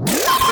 Ah!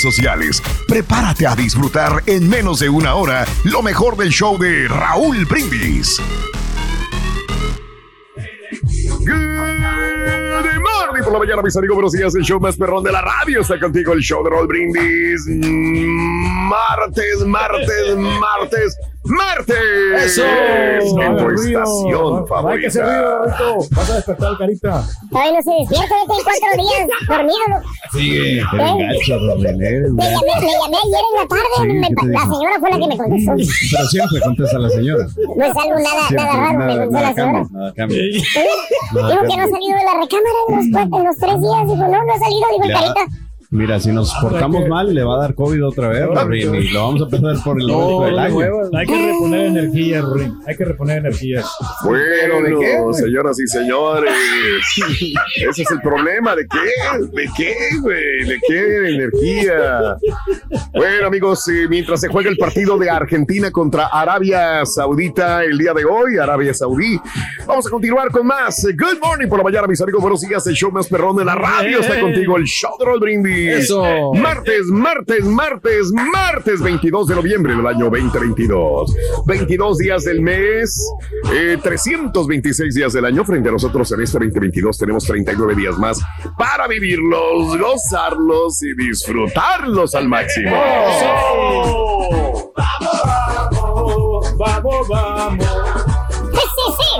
sociales. Prepárate a disfrutar en menos de una hora lo mejor del show de Raúl Brindis. Por la mañana, mis amigos. Buenos días. El show más perrón de la radio está contigo. El show de Raúl Brindis. Martes, martes, martes. ¡Martes! ¡Eso! En tu Ruido. estación Hay que hacer favorita. ruido, Roberto. Vas a despertar, carita. Todavía no se despierta, tiene cuatro días dormido. Sigue. ¿Eh? gacho, René. Le llamé, le llamé ayer en la tarde, me- ¿qué te la dijo? señora fue la que me contestó. Pero siempre contesta la señora. No es algo nada, nada raro, me contestó la señora. Nada cambia. Digo que no ha salido de la recámara en los, cua- en los tres días. Digo, no, no ha salido, digo, carita. Mira, si nos portamos mal, le va a dar COVID otra vez, Rin, y lo vamos a perder por el resto del año. Hay que reponer energía, Ruin. Hay que reponer energía. Bueno, señoras y señores, ese es el problema. ¿De qué? ¿De qué, güey? ¿De qué energía? Bueno, amigos, eh, mientras se juega el partido de Argentina contra Arabia Saudita el día de hoy, Arabia Saudí, vamos a continuar con más. Good morning por la mañana, mis amigos. Buenos días, el show más perrón de la radio. Está contigo el show de Roll Brindis. Eso. Martes, martes, martes, martes 22 de noviembre del año 2022. 22 días del mes, eh, 326 días del año. Frente a nosotros en este 2022 tenemos 39 días más para vivirlos, gozarlos y disfrutarlos al máximo. Vamos, vamos. Sí, sí, sí.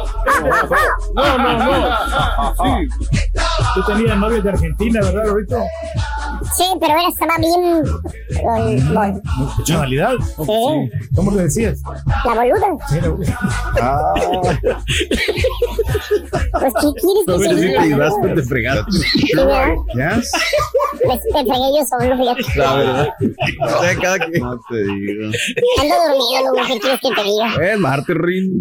No, no, no. Sí. Tú tenías novias de Argentina, ¿verdad, Roberto? Sí, pero él estaba bien. Sí. ¿Cómo le decías? La boluda. Ah, Pues, ¿qué quieres que se sí, diga? te das, te fregaste. Sí. ¿Ya? Me, me fregué yo solo, fíjate. La verdad. O sea, cada que... No te digo. Ando dormido, loco, ¿qué quieres que te diga? Es Marte, Rin.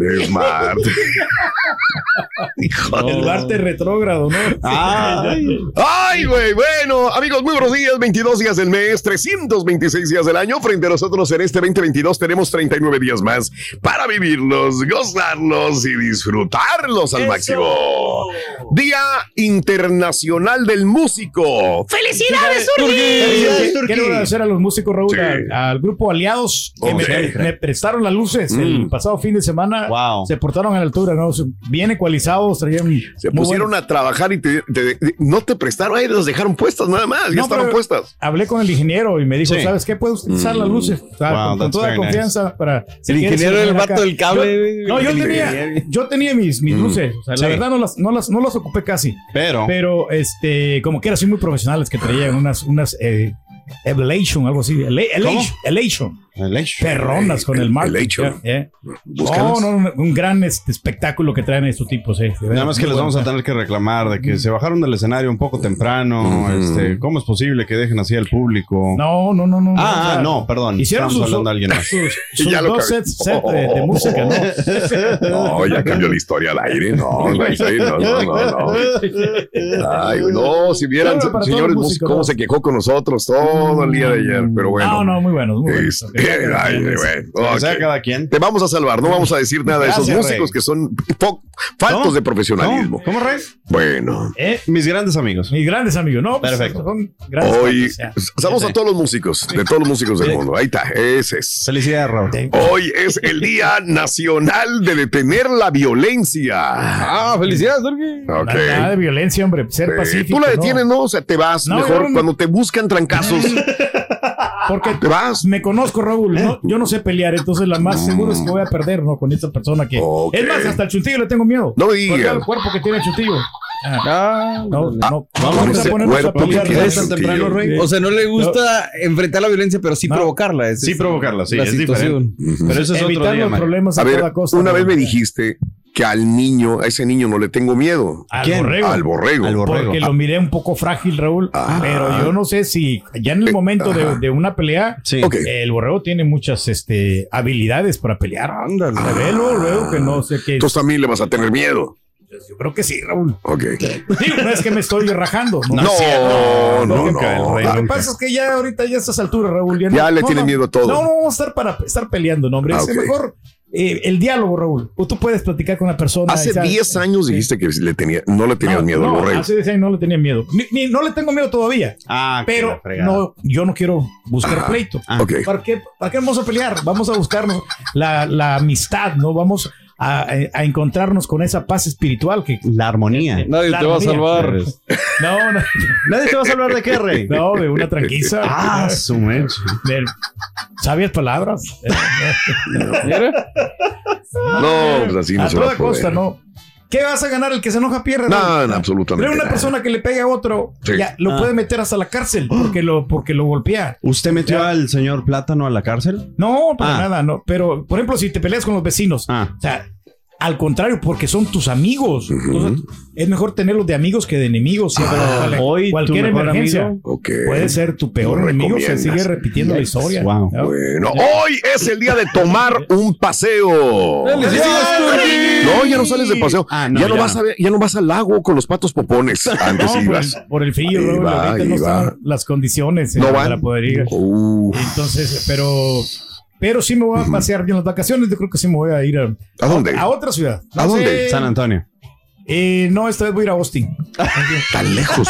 Hijo de El Marte retrógrado, ¿no? Ay. Ay, güey, bueno, amigos, muy buenos días, 22 días del mes, 326 días del año. Frente a nosotros en este 2022 tenemos 39 días más para vivirlos, gozarlos y disfrutarlos al máximo. Día Internacional del Músico. ¡Felicidades, Felicidades, Turquí. Quiero agradecer a los músicos, Raúl, Sí. al, al grupo Aliados que Oh, me, prestaron las luces Mm. el pasado fin de semana. Wow. Se portaron a la altura, ¿no? Bien ecualizados, traían. Se pusieron a trabajar y te- te- no te prestaron, ahí los dejaron puestas nada más, ya No, puestas. Hablé con el ingeniero y me dijo, Sí. ¿sabes qué? Puedo utilizar las luces. O sea, Wow, con, toda confianza para... si El ingeniero del poner vato acá. del cable, Yo- no, yo El tenía, yo tenía mis, mis luces. O sea, Sí. la verdad no las, no, las, no las ocupé casi. Pero, Pero, este, como que eran así muy profesionales que traían unas, unas, eh, Elation, algo así. Elation. El. Perronas con el. No, no, un gran este, espectáculo que traen estos tipos. Eh. Nada más que les vamos a tener que reclamar de que se bajaron del escenario un poco temprano. Este, ¿Cómo es posible que dejen así al público? No, no, no, no. Ah, o sea, ah, no, perdón. Hicieron Estamos sus, hablando de alguien más. sus, sus Ya lo dos sets set de, de música, ¿no? No, ya cambió la historia al aire. No, no, no, no, no, no. Ay, no, si vieran, señores, músicos, cómo ¿no? se quejó con nosotros todo el día de ayer, pero bueno. No, no, muy buenos, muy buenos. Es- Sea, cada quien. Te vamos a salvar, no vamos a decir nada de esos músicos Rey. que son faltos de profesionalismo. ¿Cómo, ¿Cómo, Rey? Bueno, Eh, Mis grandes amigos. mis grandes amigos, ¿no? pues, Perfecto. son grandes hoy saludos a todos los músicos, de todos los músicos del mundo. Ahí está, ese es. Felicidades, Raúl. Hoy es el Día Nacional de Detener la Violencia. Ah, felicidades, Jorge. Ok. Nada, de violencia, hombre. Ser pacífico. Tú la detienes, ¿no? O sea, te vas No, mejor cuando te buscan trancazos. Porque Te vas. me conozco, Raúl. ¿no? Yo no sé pelear, entonces la más seguro es que voy a perder, ¿no? Con esta persona que. Ok. Es más, hasta el chuntillo le tengo miedo. No digas. el cuerpo que tiene el chuntillo. Ah, Ah, no, no. con Vamos a ponernos a pelear. ¿no? el chuntillo. Rey? O sea, no le gusta enfrentar la violencia, pero sí No. provocarla. esa Sí, es provocarla, sí, la es situación. Pero eso es Evitar otro día, los problemas a, A ver, toda costa. una vez ¿no? me dijiste que al niño, a ese niño no le tengo miedo. Al ¿Quién? borrego. Al borrego. Al borrego. Porque lo miré un poco frágil, Raúl. Ah. pero yo no sé si ya en el momento de, de una pelea, Sí. El borrego tiene muchas este, habilidades para pelear. Ándale. Se ve luego, que no sé qué. Entonces también le vas a tener miedo. Yo creo que sí, Raúl. Ok. Digo, no es que me estoy rajando. No, no, no. nunca, el rey, Lo que pasa es que ya ahorita, ya a estas alturas, Raúl. Ya, no- Ya le no, tiene no, miedo a todo. No, no vamos a estar para estar peleando, no, hombre. Ah, Es mejor eh, el diálogo, Raúl. O tú puedes platicar con una persona. Hace y sabes- 10 años dijiste que le tenía, no le tenías No, miedo no, al. Hace 10 años no le tenía miedo. Ni- ni- no le tengo miedo todavía. Ah, Pero no, yo no quiero buscar pleito. Ah. ¿Para qué, ¿Para qué vamos a pelear? Vamos a buscarnos la, la amistad, ¿no? Vamos a, a encontrarnos con esa paz espiritual que... La armonía. Nadie La te va a salvar. No, no, Nadie te va a salvar de qué, Rey. no, de una tranquila. Ah, su de sabias palabras. No, pues así no a se va toda a poder. costa, ¿no? ¿Qué vas a ganar? El que se enoja pierde. No, no, absolutamente. Pero una nada. persona que le pega a otro, Sí. ya lo Ah. puede meter hasta la cárcel porque lo, porque lo golpea. ¿Usted metió al señor Plátano a la cárcel? No, para Ah. nada, no. Pero, por ejemplo, si te peleas con los vecinos, Ah. o sea, al contrario, porque son tus amigos. Entonces, es mejor tenerlos de amigos que de enemigos. siempre. Cual- hoy cualquier emergencia puede ser tu peor enemigo. Se sigue repitiendo la historia. Wow. ¿no? Bueno, hoy es el día de tomar un paseo. ¡Felicidades, No, ya no sales de paseo. Ah, no, ya, no ya vas no. a ver- ya no vas al lago con los patos popones. Antes No, por, ibas. el, por el frío, va, no están las condiciones eh, No para van. poder ir. Uh, Entonces, pero, pero sí me voy a pasear yo en las vacaciones. Yo creo que sí me voy a ir a, ¿A dónde? a otra ciudad. ¿A dónde? sé. San Antonio. Eh, no, esta vez voy a ir a Austin. Tan lejos.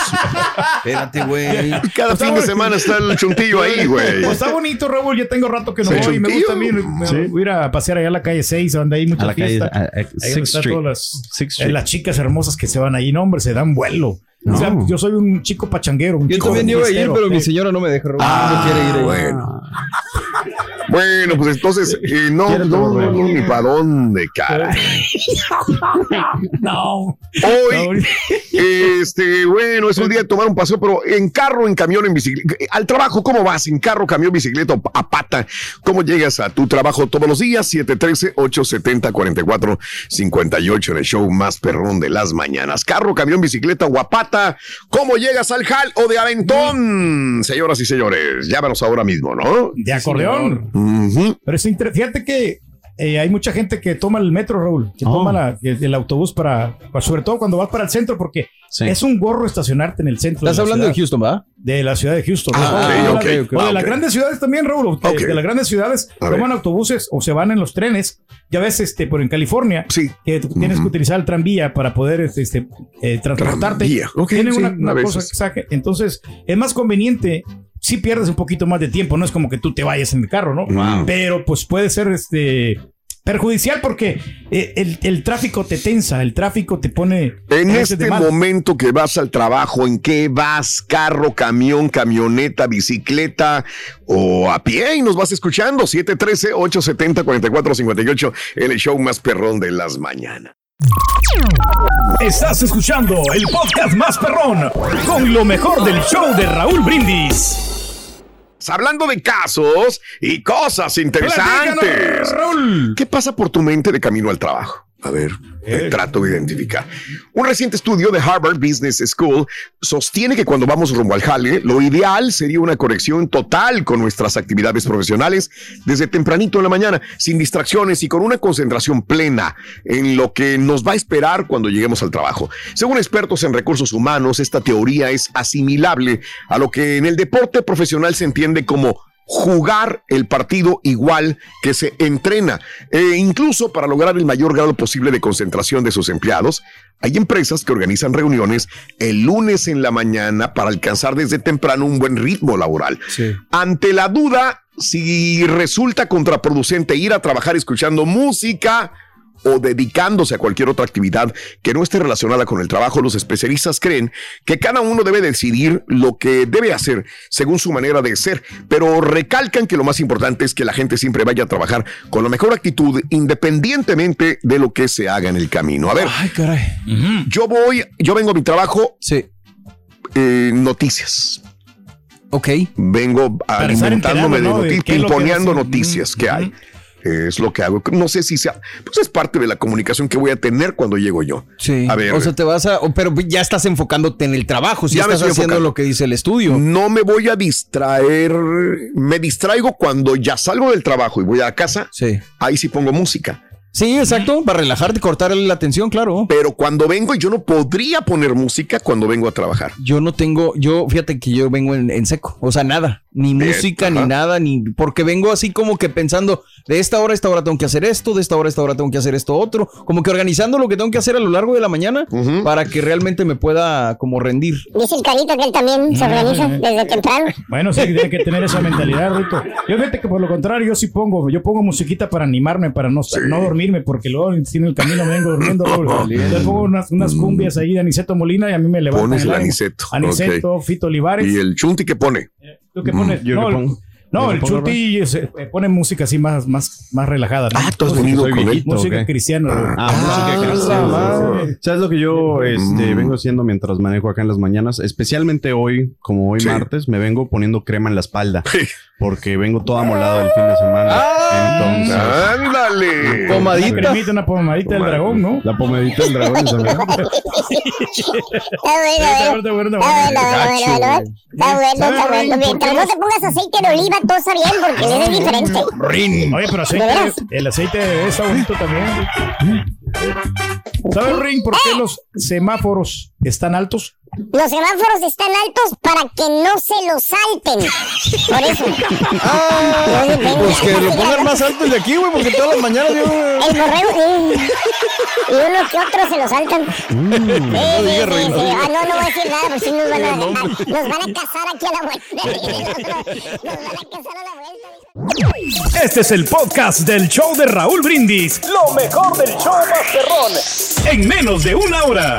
Espérate, güey. Cada fin de semana está el chuntillo ahí, güey. Pues está bonito, Raúl. Ya tengo rato que no voy. Me gusta a mí. chuntillo. me- Sí. Voy a ir a pasear allá a la calle 6, donde hay mucha A la calle fiesta. a- a- Ahí Sixth están Street. todas las, Sixth eh, Street. las chicas hermosas que se van ahí. No, hombre, se dan vuelo. O sea, No. yo soy un chico pachanguero. Un Yo chico también iba a ir, pero mi señora no me deja. Raúl. Ah, no quiere ir ahí. bueno. Bueno, pues entonces, eh, no, no, no, ni para dónde, cara. No. Hoy, este, bueno, es un día de tomar un paseo, pero en carro, en camión, en bicicleta. Al trabajo, ¿cómo vas? ¿En carro, camión, bicicleta o a pata? ¿Cómo llegas a tu trabajo todos los días? 713-870-4458 en el show más perrón de las mañanas. Carro, camión, bicicleta o a pata. ¿Cómo llegas al jal o de aventón? Señoras y señores, llámanos ahora mismo, ¿no? De acordeón. Pero es fíjate que eh, hay mucha gente que toma el metro, Raúl, que Oh. toma la- el, el autobús para, sobre todo cuando vas para el centro, porque Sí. es un gorro estacionarte en el centro. Estás de hablando de Houston, ¿va? de la ciudad de Houston. Ah, ¿no? ok, O de o ok. las grandes ciudades también, Raúl. De, las grandes ciudades toman autobuses o se van en los trenes. Ya ves, este, por en California, Sí. que tú tienes que utilizar el tranvía para poder este, eh, transportarte. Tienen sí, una, una cosa que saque. Entonces, es más conveniente. Si pierdes un poquito más de tiempo, no es como que tú te vayas en el carro, ¿no? Wow. Pero pues puede ser este perjudicial porque eh, el, el tráfico te tensa, el tráfico te pone En este momento que vas al trabajo, ¿en qué vas? ¿Carro, camión, camioneta, bicicleta o a pie? Y nos vas escuchando. 713-870-4458, el show más perrón de las mañanas. Estás escuchando el podcast más perrón con lo mejor del show de Raúl Brindis. Hablando de casos y cosas interesantes. Platícanos, Raúl. ¿Qué pasa por tu mente de camino al trabajo? A ver, te trato de identificar. Un reciente estudio de Harvard Business School sostiene que cuando vamos rumbo al jale, lo ideal sería una conexión total con nuestras actividades profesionales desde tempranito en la mañana, sin distracciones y con una concentración plena en lo que nos va a esperar cuando lleguemos al trabajo. Según expertos en recursos humanos, esta teoría es asimilable a lo que en el deporte profesional se entiende como jugar el partido igual que se entrena. E incluso para lograr el mayor grado posible de concentración de sus empleados, hay empresas que organizan reuniones el lunes en la mañana para alcanzar desde temprano un buen ritmo laboral. Ante la duda si resulta contraproducente ir a trabajar escuchando música, o dedicándose a cualquier otra actividad que no esté relacionada con el trabajo, los especialistas creen que cada uno debe decidir lo que debe hacer según su manera de ser, pero recalcan que lo más importante es que la gente siempre vaya a trabajar con la mejor actitud independientemente de lo que se haga en el camino. A ver, Ay, caray. yo voy, yo vengo a mi trabajo, Sí. eh, noticias. Ok. Vengo alimentándome enterado, ¿no? de noticias, hacen. noticias que hay. Es lo que hago. No sé si sea, pues es parte de la comunicación que voy a tener cuando llego yo. Sí. A ver. O sea, te vas a. Pero ya estás enfocándote en el trabajo. Si Ya estás haciendo enfocando. lo que dice el estudio. No me voy a distraer. Me distraigo cuando ya salgo del trabajo y voy a casa. Sí. Ahí sí pongo música. Sí, exacto. Para relajarte, cortarle la atención, claro. Pero cuando vengo, yo no podría poner música cuando vengo a trabajar. Yo no tengo, yo, fíjate que yo vengo en, en seco, o sea, nada, ni Bien, música, ni nada, ni, porque vengo así como que pensando, de esta hora a esta hora tengo que hacer esto, de esta hora a esta hora tengo que hacer esto otro, como que organizando lo que tengo que hacer a lo largo de la mañana para que realmente me pueda como rendir. Dice el carito que él también se organiza desde temprano. Bueno, sí, tiene que tener esa mentalidad, Rito. Yo fíjate que por lo contrario, yo sí pongo, yo pongo musiquita para animarme, para no, no dormirme, porque luego en el camino me vengo durmiendo. Yo pongo unas, unas cumbias ahí de Aniceto Molina y a mí me levantan Pones el ánimo. Aniceto, Aniceto, Fito Olivares. Y el chunti que pone. ¿Tú qué pones? yo no, le el- pongo- no, el Chuti se- eh, pone música así más, más, más relajada. ¿no? Ah, tú has venido con él. Música ¿o qué? cristiana. Ah, música Ah, cristiana. madre. ¿Sabes lo que yo este, Mm. vengo haciendo mientras manejo acá en las mañanas? Especialmente hoy, como hoy Sí. martes, me vengo poniendo crema en la espalda. Sí. Porque vengo todo amolado el fin de semana. Ah. Entonces, Ándale. Una Pomadita. cremita, una pomadita del dragón, ¿no? la pomedita del dragón esa, ¿verdad? Está bueno, Está eh. bueno, está bueno, Está bueno, está bueno. está bueno, bueno. Está bueno, está bueno. Mientras no te pongas aceite de oliva, todo está bien, porque es diferente. Oye, pero aceite, ¿De el aceite está bonito también. ¿Sabes, Ring, por qué los semáforos están altos? Los semáforos están altos para que no se los salten. Por eso. Ah, pues que lo pongan más alto de aquí, güey, porque todas las mañanas yo... El borrego, sí. Y uno que otro se lo saltan. Sí, sí, sí, sí. Ah, no, no voy a decir nada, pues sí nos van a, nos van a casar aquí a la vuelta. Nos van a casar a la vuelta. Este es el podcast del show de Raúl Brindis. Lo mejor del show Masterrón. En menos de una hora.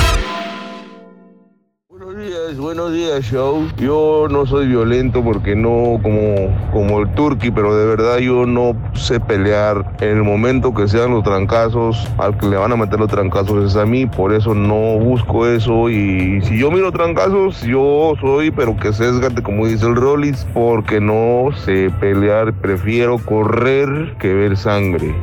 Buenos días, show. Yo no soy violento porque no como, como el turqui, pero de verdad yo no sé pelear. En el momento que sean los trancazos, al que le van a meter los trancazos es a mí, por eso no busco eso. Y si yo miro trancazos, yo soy, pero que sesgate, como dice el Rollis, porque no sé pelear. Prefiero correr que ver sangre.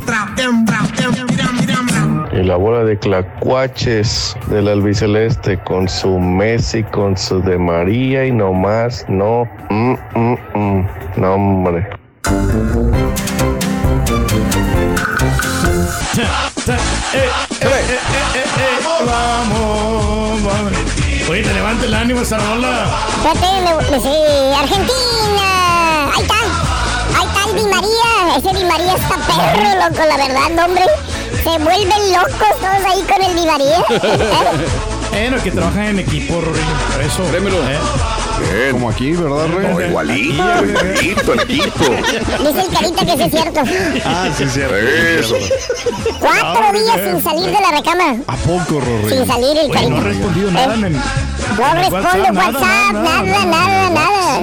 Y la bola de clacuaches del albiceleste con su Messi, con su de María y no más, no, mm, mm, mm, no hombre. Vamos, vamos. Oye, te levanta el ánimo esa rola. Espérate, sí, Argentina. Ahí está. Ahí está el Di María. Ese Di María está perro, loco, la verdad, hombre. Se vuelven locos todos ahí con el Di María. Bueno, que trabajan en equipo, Rory, por eso. ¿eh? Bien. Como aquí, ¿verdad, Rey? No, igualito, igualito, el equipo. Dice el carita que sí es cierto. Ah, sí, cierto. Eso. Cuatro días sin salir de la recámara. ¿A poco, Rory? Sin salir el Oye, no ha carita. respondido nada en el. No responde WhatsApp, nada, nada, nada.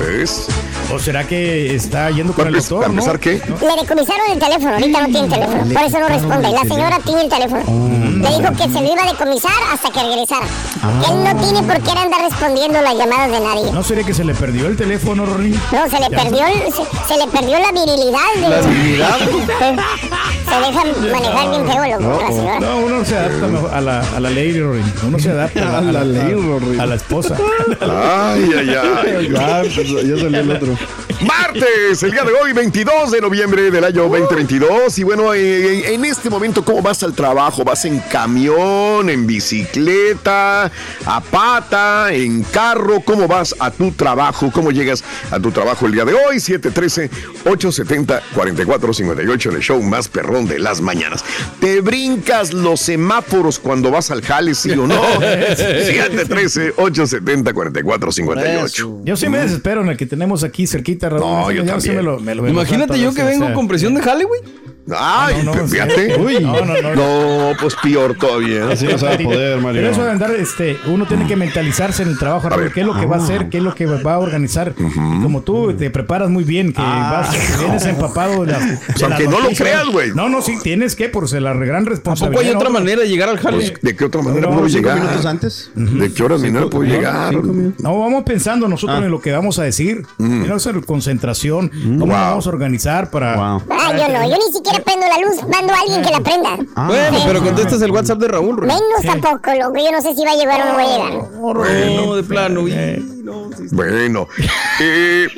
¿Ves? ¿O será que está yendo con el doctor? para empezar, ¿no? ¿qué? Le decomisaron el teléfono, ahorita no tiene teléfono, por eso no responde. La señora tiene el teléfono. Le dijo que se lo iba a decomisar hasta que regresara. Que él no tiene por qué andar respondiendo las llamadas de nadie. ¿No sería que se le perdió el teléfono, Rorín? No, se le perdió, el- se, se le perdió la virilidad. de- ¿La virilidad? Se deja manejar bien feo loco, la señora. No, uno se adapta mejor a la, a la ley, Rorín. Uno se adapta a la, a la, ley, a la esposa. Ay, ay, ay. Ya, pues, ya salió el otro. Martes, el día de hoy, 22 de noviembre del año 2022. Y bueno, eh, en este momento, ¿cómo vas al trabajo? ¿Vas en camión, en bicicleta, a pata, en carro? ¿Cómo vas a tu trabajo? ¿Cómo llegas a tu trabajo el día de hoy? 713-870-4458 en el show más perrón de las mañanas. ¿Te brincas los semáforos cuando vas al jale, sí o no? 713-870-4458. Yo sí me desespero en el que tenemos aquí cerquita, Raúl. No, yo también. me lo- me lo- Imagínate yo que vengo con presión de güey. Ay, No, no, no, fíjate. sí. Uy. No, no, no. No, pues peor todavía. Así no se va a poder, Mario. Pero eso de andar, este, uno tiene que mentalizarse en el trabajo, Raúl, ver. qué es lo que va a hacer, qué es lo que va a organizar. Como tú te preparas muy bien, que vas, que vienes empapado de las, de Pues aunque las no lo creas, güey. No, no, sí, tienes que, por ser la gran ¿A responsabilidad. poco hay otra manera de llegar al jale? Pues, ¿De qué otra manera No, puedo cinco llegar? minutos antes. ¿De qué hora manera puedo llegar? No, vamos pensando nosotros en lo que vamos a decir. Tenemos que hacer concentración. ¿Cómo nos vamos a organizar para. Wow. Ah, yo no, yo ni siquiera prendo la luz, mando a alguien que la prenda. Bueno, pero contestas el WhatsApp de Raúl. Menos tampoco, loco, yo no sé si va a llegar o no va a llegar. No, de plano. y- no, sí, sí. Bueno, eh,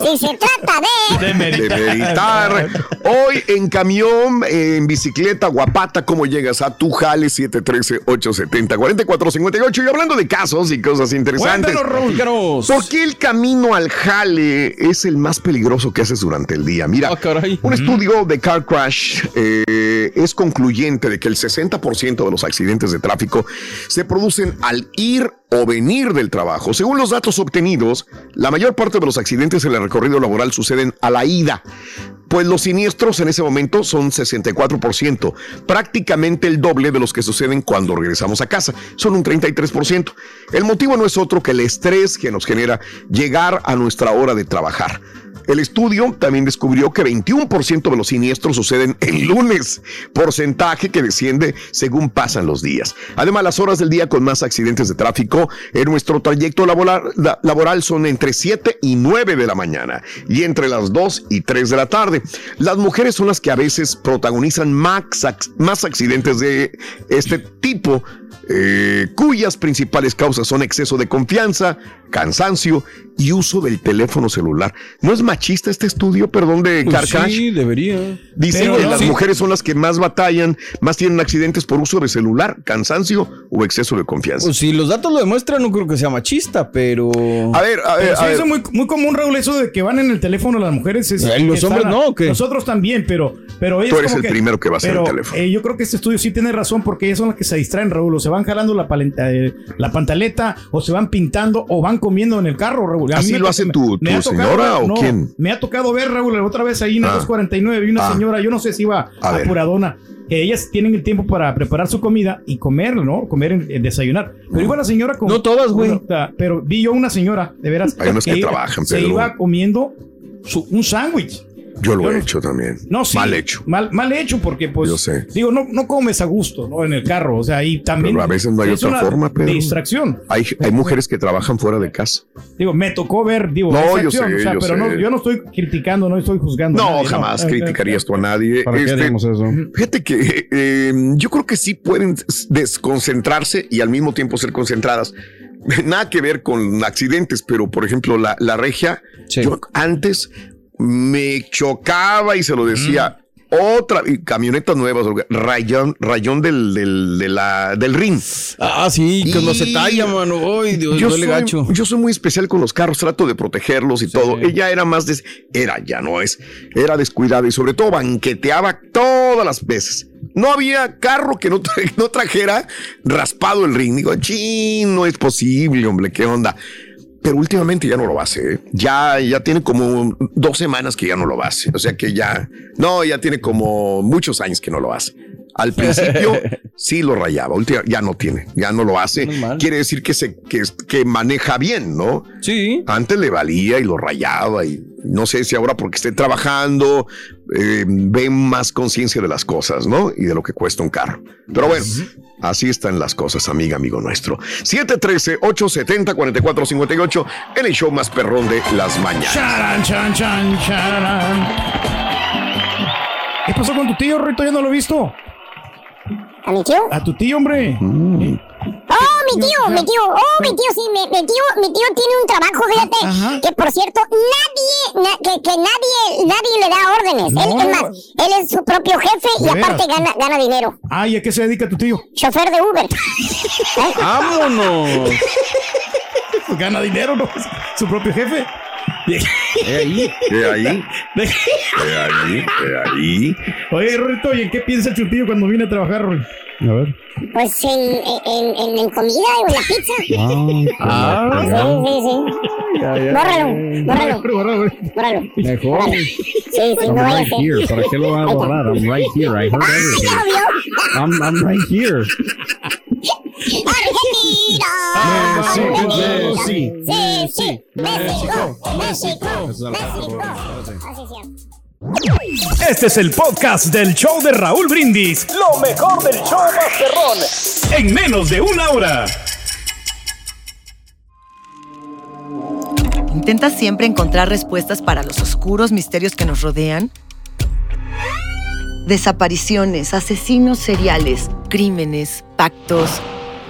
Si se trata de... De de meditar. Hoy en camión, en bicicleta, guapata, ¿cómo llegas a tu jale? 713-870-4458. Y hablando de casos y cosas interesantes. Cuéntanos. ¿Por qué el camino al jale es el más peligroso que haces durante el día? Mira, Ah, un estudio de Car Crash eh, es concluyente de que el 60% de los accidentes de tráfico se producen al ir o venir del trabajo. Según los datos obtenidos, la mayor parte de los accidentes en el recorrido laboral suceden a la ida, pues los siniestros en ese momento son 64%, prácticamente el doble de los que suceden cuando regresamos a casa, son un 33%. El motivo no es otro que el estrés que nos genera llegar a nuestra hora de trabajar. El estudio también descubrió que 21% de los siniestros suceden el lunes, porcentaje que desciende según pasan los días. Además, las horas del día con más accidentes de tráfico en nuestro trayecto laboral, la- laboral son entre 7 y 9 de la mañana y entre las 2 y 3 de la tarde. Las mujeres son las que a veces protagonizan más accidentes de este tipo, eh, cuyas principales causas son exceso de confianza, cansancio y uso del teléfono celular. ¿No es machista este estudio, perdón, de Pues Carcash? sí, debería. Dice Pero que no, las sí. mujeres son las que más batallan, más tienen accidentes por uso de celular, cansancio o exceso de confianza. Pues si los datos lo demuestran, no creo que sea machista, pero. a ver, a ver, Pero sí, a ver. eso es muy, muy común, Raúl, eso de que van en el teléfono las mujeres. Es, Eh, los hombres no, ¿o qué? Nosotros también, pero, pero Tú eres como el primero que va a hacer el teléfono. eh, yo creo que este estudio sí tiene razón porque ellas son las que se distraen, Raúl, o se van jalando la, palenta- eh, la pantaleta, o se van pintando, o van comiendo en el carro, Raúl. A mí ¿Así me lo to- hace tu- tu ha tocado señora ver- o no, quién? Me ha tocado ver, Raúl, la otra vez ahí en la Ah. 249 vi una Ah. señora, yo no sé si iba A apuradona. que ellas tienen el tiempo para preparar su comida y comer, ¿no? Comer, en, en desayunar. Pero iba la señora con... No todas, güey. Pero vi yo una señora, de veras. Hay unas que iba- trabajan, Se pero- iba comiendo su- un sándwich. Yo lo Yo he no- hecho también. No, sí. Mal hecho. Mal, mal hecho porque, pues, Yo sé. digo, no, no comes a gusto, ¿no? En el carro, o sea, y también... Pero a veces no hay otra forma, Pedro. distracción. Hay, hay mujeres que trabajan fuera de casa. Digo, me tocó ver, digo, No, yo sé, o sea, yo pero sé. no, yo no estoy criticando, no estoy juzgando. a No, nadie, jamás Eh, eh, criticarías tú a nadie. ¿Para qué Este, haríamos eso? Fíjate que eh, yo creo que sí pueden desconcentrarse y al mismo tiempo ser concentradas. Nada que ver con accidentes, pero por ejemplo, la, la regia, Sí. yo antes me chocaba y se lo decía. Otra, camionetas nuevas, rayón, rayón del, del, de la, del ring. Ah, sí, que no se talla, mano. Ay, Dios, yo, duele soy, gacho. yo soy muy especial con los carros, trato de protegerlos y todo. Ella era más des- era, ya no es, era descuidada y sobre todo banqueteaba todas las veces. No había carro que no, tra- no trajera raspado el ring. Digo, chin, no es posible, hombre, qué onda. Pero últimamente ya no lo hace. ¿eh? Ya, ya tiene como dos semanas que ya no lo hace. O sea que ya, no, ya tiene como muchos años que no lo hace. Al principio sí lo rayaba, última- ya no tiene, ya no lo hace. Quiere decir que se que, que maneja bien, ¿no? Sí. Antes le valía y lo rayaba y no sé si ahora porque esté trabajando eh, ve más conciencia de las cosas, ¿no? Y de lo que cuesta un carro. Pero bueno, así están las cosas, amiga, amigo nuestro. 713-870-4458 en el show más perrón de las mañanas. Charan, chan, charan. ¿Qué pasó con tu tío, Rito? Yo no lo he visto. ¿A mi tío? A tu tío, hombre. Oh, mi tío, mi tío, oh, mi tío, sí, mi, mi tío, mi tío tiene un trabajo, fíjate, Ajá. que por cierto, nadie, na- que, que nadie, nadie le da órdenes. No, él, es más, él es su propio jefe y ¿De aparte gana, gana dinero. Ay, ¿a qué se dedica tu tío? Chofer de Uber. ¿Eh? ¡Vámonos! Pues gana dinero, ¿no? Su propio jefe. ¿Qué ahí? ¿Qué ahí? ¿Qué ahí? Oye, Rito, ¿y en qué piensa el chutillo cuando viene a trabajar, Roy? A ver. Pues en, en, en, en comida o en la pizza. Ah, Sí, sí, sí. Bórralo, bórralo, Bórralo, bórralo. Mejor. Bórralo. Sí, sí, I'm no right ser. here. ¿Para qué lo van a borrar? I'm right here. I heard ¡Ay, everything. ya lo vio! I'm, I'm right here. México, Sí, sí. sí, sí. México, México, México. canta Así es. Este es el podcast del show de Raúl Brindis. Lo mejor del show Masterrón. En menos de una hora. ¿Intentas siempre encontrar respuestas para los oscuros misterios que nos rodean? Desapariciones, asesinos seriales, crímenes, pactos.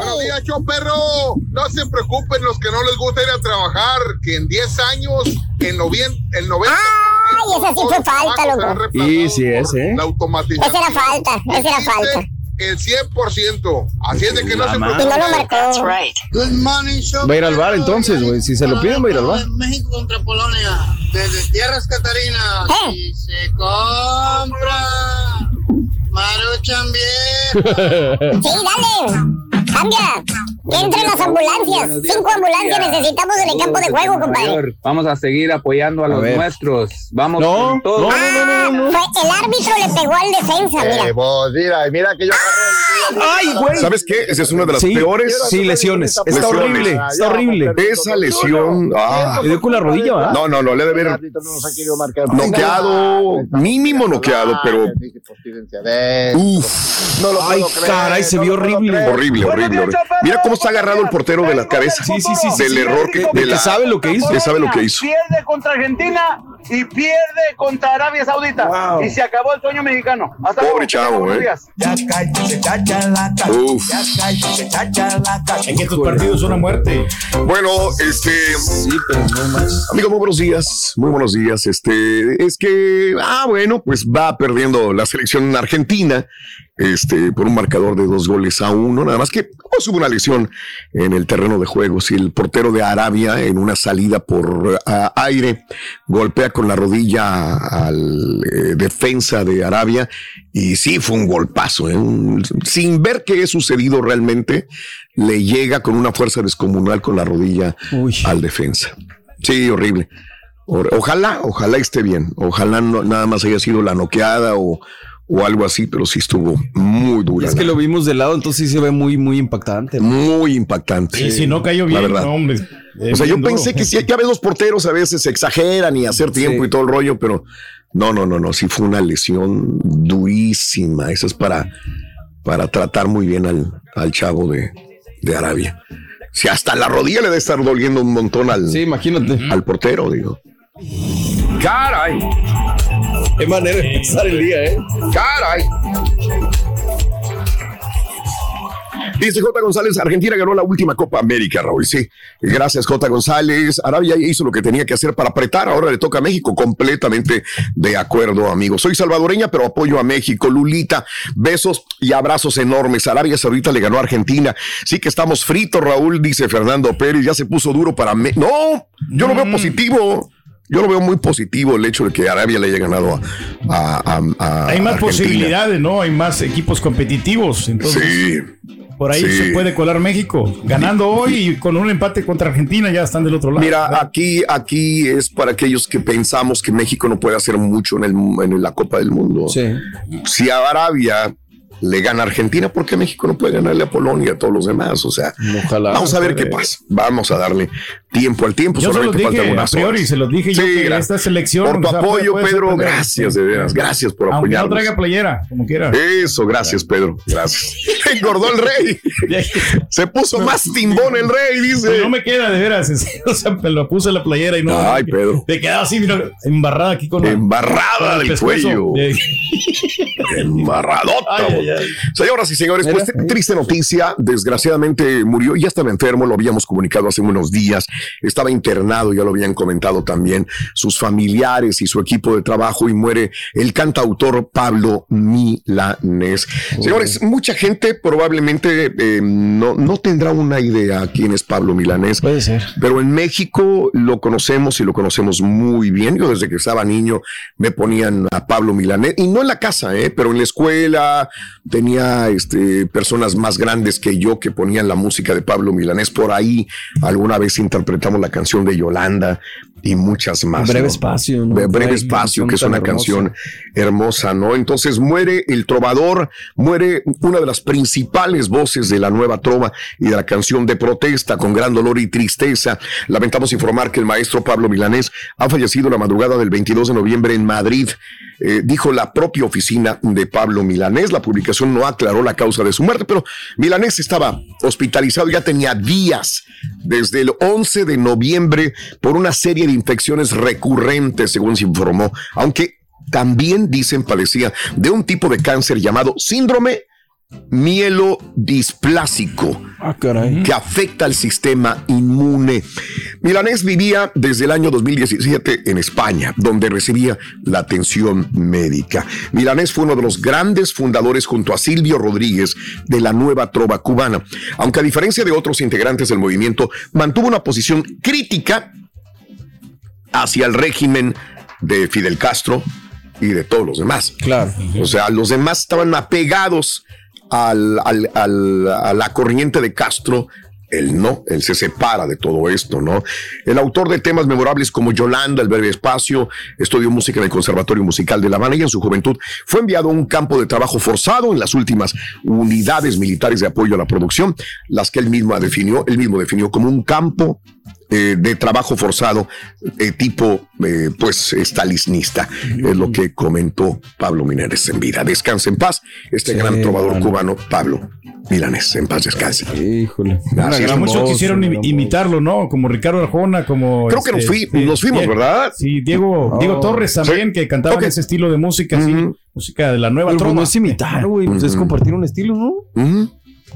Buenos días, show perro. No se preocupen los que no les gusta ir a trabajar, que en 10 años, en, novien en 90... Ay, esa sí fue falta, loco. Y sí es, ¿eh? La automatización. Esa era falta, esa era falta. El 100%. Así es de que no se Y preocupen. no lo marcó. Good morning, show. Va a ir al bar entonces, güey. Si se lo piden, va a ir al bar. México contra Polonia. Desde Tierras Catarinas. Eh. Y se compra. Maruchan bien. Sí, dale. Cambia. Entren las ambulancias. Cinco ambulancias necesitamos en el campo de juego, compadre. Vamos a seguir apoyando a los ver. nuestros. Vamos No, no, no, no, no, no. Fue, el árbitro le pegó al defensa, Eh, mira. vos, mira, mira que yo ¡Ay, güey! ¿Sabes qué? Esa es una de las Sí, peores. sí, lesiones. Está Lesiones. horrible, está horrible. Esa lesión. Ah. Le dio con la rodilla, ¿va? No, no, no, le debe haber noqueado, mínimo noqueado, pero uff, Ay, caray, se vio horrible. horrible, horrible, horrible. Mira cómo está agarrado el portero de la cabeza. Sí, sí, sí, sí, Del sí. error que, sabe lo que hizo. que sabe lo que hizo. Pierde contra Argentina y pierde contra Arabia Saudita. Wow. Y se acabó el sueño mexicano. Hasta Pobre luego. chavo, eh. Uf. Es que estos partidos son a muerte. Bueno, este, Sí, pero no más. Amigos, muy buenos días, muy buenos días. Este, es que, ah, bueno, pues va perdiendo la selección argentina, este, por un marcador de dos goles a uno, nada más que pues, hubo una lesión en el terreno de juegos y el portero de Arabia en una salida por aire golpea con la rodilla al eh, defensa de Arabia y sí fue un golpazo, ¿eh? Un- sin ver qué ha sucedido realmente, le llega con una fuerza descomunal con la rodilla Uy. al defensa. Sí, horrible. Hor- Ojalá, ojalá esté bien. Ojalá no, nada más haya sido la noqueada o, o algo así, pero sí estuvo muy dura. Es que la- lo vimos de lado, entonces sí se ve muy, muy impactante. Muy impactante. Y si no cayó La bien, verdad. no, hombre. O sea, yo pensé que sí, ya ves los porteros a veces exageran y hacer tiempo Sí. y todo el rollo, pero no, no, no, no, sí fue una lesión durísima. Eso es para, para tratar muy bien al, al chavo de, de Arabia. Si hasta la rodilla le debe estar doliendo un montón al, Sí, imagínate. al portero, digo. Caray. Qué manera de empezar el día, ¿eh? Caray. Dice J. González, Argentina ganó la última Copa América, Raúl. Sí, gracias J. González. Arabia hizo lo que tenía que hacer para apretar, ahora le toca a México. Completamente de acuerdo, amigos. Soy salvadoreña, pero apoyo a México. Lulita, besos y abrazos enormes. Arabia Saudita le ganó a Argentina. Sí que estamos fritos, Raúl, dice Fernando Pérez. Ya se puso duro para mí. No, yo lo veo Mm. positivo. Yo lo veo muy positivo el hecho de que Arabia le haya ganado a, a- a- a Hay más Argentina. posibilidades, ¿no? Hay más equipos competitivos. Entonces, Sí. por ahí sí. se puede colar México. Ganando hoy y con un empate contra Argentina ya están del otro lado. Mira, aquí, aquí es para aquellos que pensamos que México no puede hacer mucho en, el, en la Copa del Mundo. Si a Arabia le gana a Argentina, ¿por qué México no puede ganarle a Polonia y a todos los demás? O sea, Ojalá. vamos a ver qué pasa. Vamos a darle tiempo al tiempo. Yo se los Solamente dije a algunas priori, horas. se los dije yo Sí, que esta selección. Por tu o sea, puede- apoyo, puede Pedro. Gracias, de veras. Gracias por Aunque no apoyarnos. traiga playera, como quiera. Eso, gracias, Pedro. Gracias. Engordó el rey. Se puso más timbón el rey, dice. No me queda de veras. O sea, me lo puse en la playera y no. Ay, Pedro. Me quedaba así, mira, embarrada aquí con Embarrada del cuello. Embarradota. Ay, ay, ay. Señoras y señores, pues triste noticia. Desgraciadamente murió, ya estaba enfermo, lo habíamos comunicado hace unos días. Estaba internado, ya lo habían comentado también sus familiares y su equipo de trabajo y muere el cantautor Pablo Milanés. Señores, mucha gente probablemente eh, no, no tendrá una idea quién es Pablo Milanés. Puede ser. Pero en México lo conocemos y lo conocemos muy bien. Yo desde que estaba niño me ponían a Pablo Milanés y no en la casa, ¿eh? pero en la escuela tenía este, personas más grandes que yo que ponían la música de Pablo Milanés. Por ahí alguna vez interpretamos la canción de Yolanda y muchas más. Breve ¿no? espacio, ¿no? Breve Ay, espacio, que es una hermosa. canción hermosa, ¿no? Entonces muere el trovador, muere una de las principales voces de la nueva trova y de la canción de protesta con gran dolor y tristeza. Lamentamos informar que el maestro Pablo Milanés ha fallecido la madrugada del 22 de noviembre en Madrid. Eh, dijo la propia oficina de Pablo Milanés. La publicación no aclaró la causa de su muerte, pero Milanés estaba hospitalizado, ya tenía días desde el 11 de noviembre por una serie de infecciones recurrentes, según se informó, aunque también dicen padecía de un tipo de cáncer llamado síndrome mielodisplásico Ah, caray. que afecta al sistema inmune. Milanés vivía desde el año 2017 en España, donde recibía la atención médica. Milanés fue uno de los grandes fundadores junto a Silvio Rodríguez de la nueva trova cubana, aunque a diferencia de otros integrantes del movimiento, mantuvo una posición crítica hacia el régimen de Fidel Castro y de todos los demás. Claro. O sea, los demás estaban apegados a la corriente de Castro. Él no, él se separa de todo esto, ¿no? El autor de temas memorables como Yolanda, El Breve Espacio, estudió música en el Conservatorio Musical de La Habana y en su juventud fue enviado a un campo de trabajo forzado en las últimas unidades militares de apoyo a la producción, las que él mismo definió, él mismo definió como un campo eh, de trabajo forzado eh, tipo eh, pues estaliznista es lo que comentó Pablo Milanes en vida descanse en paz este Sí, gran trovador cubano Pablo Milanes en paz descanse Híjole. Es. Muchos quisieron gran imitarlo, ¿no? Como Ricardo Arjona, como. creo que nos, fui- nos fuimos verdad Sí, Diego, Diego Oh, Torres también, que cantaba ese estilo de música, así, música de la nueva Pero pues trova. no es imitar, güey. pues es compartir un estilo, ¿no?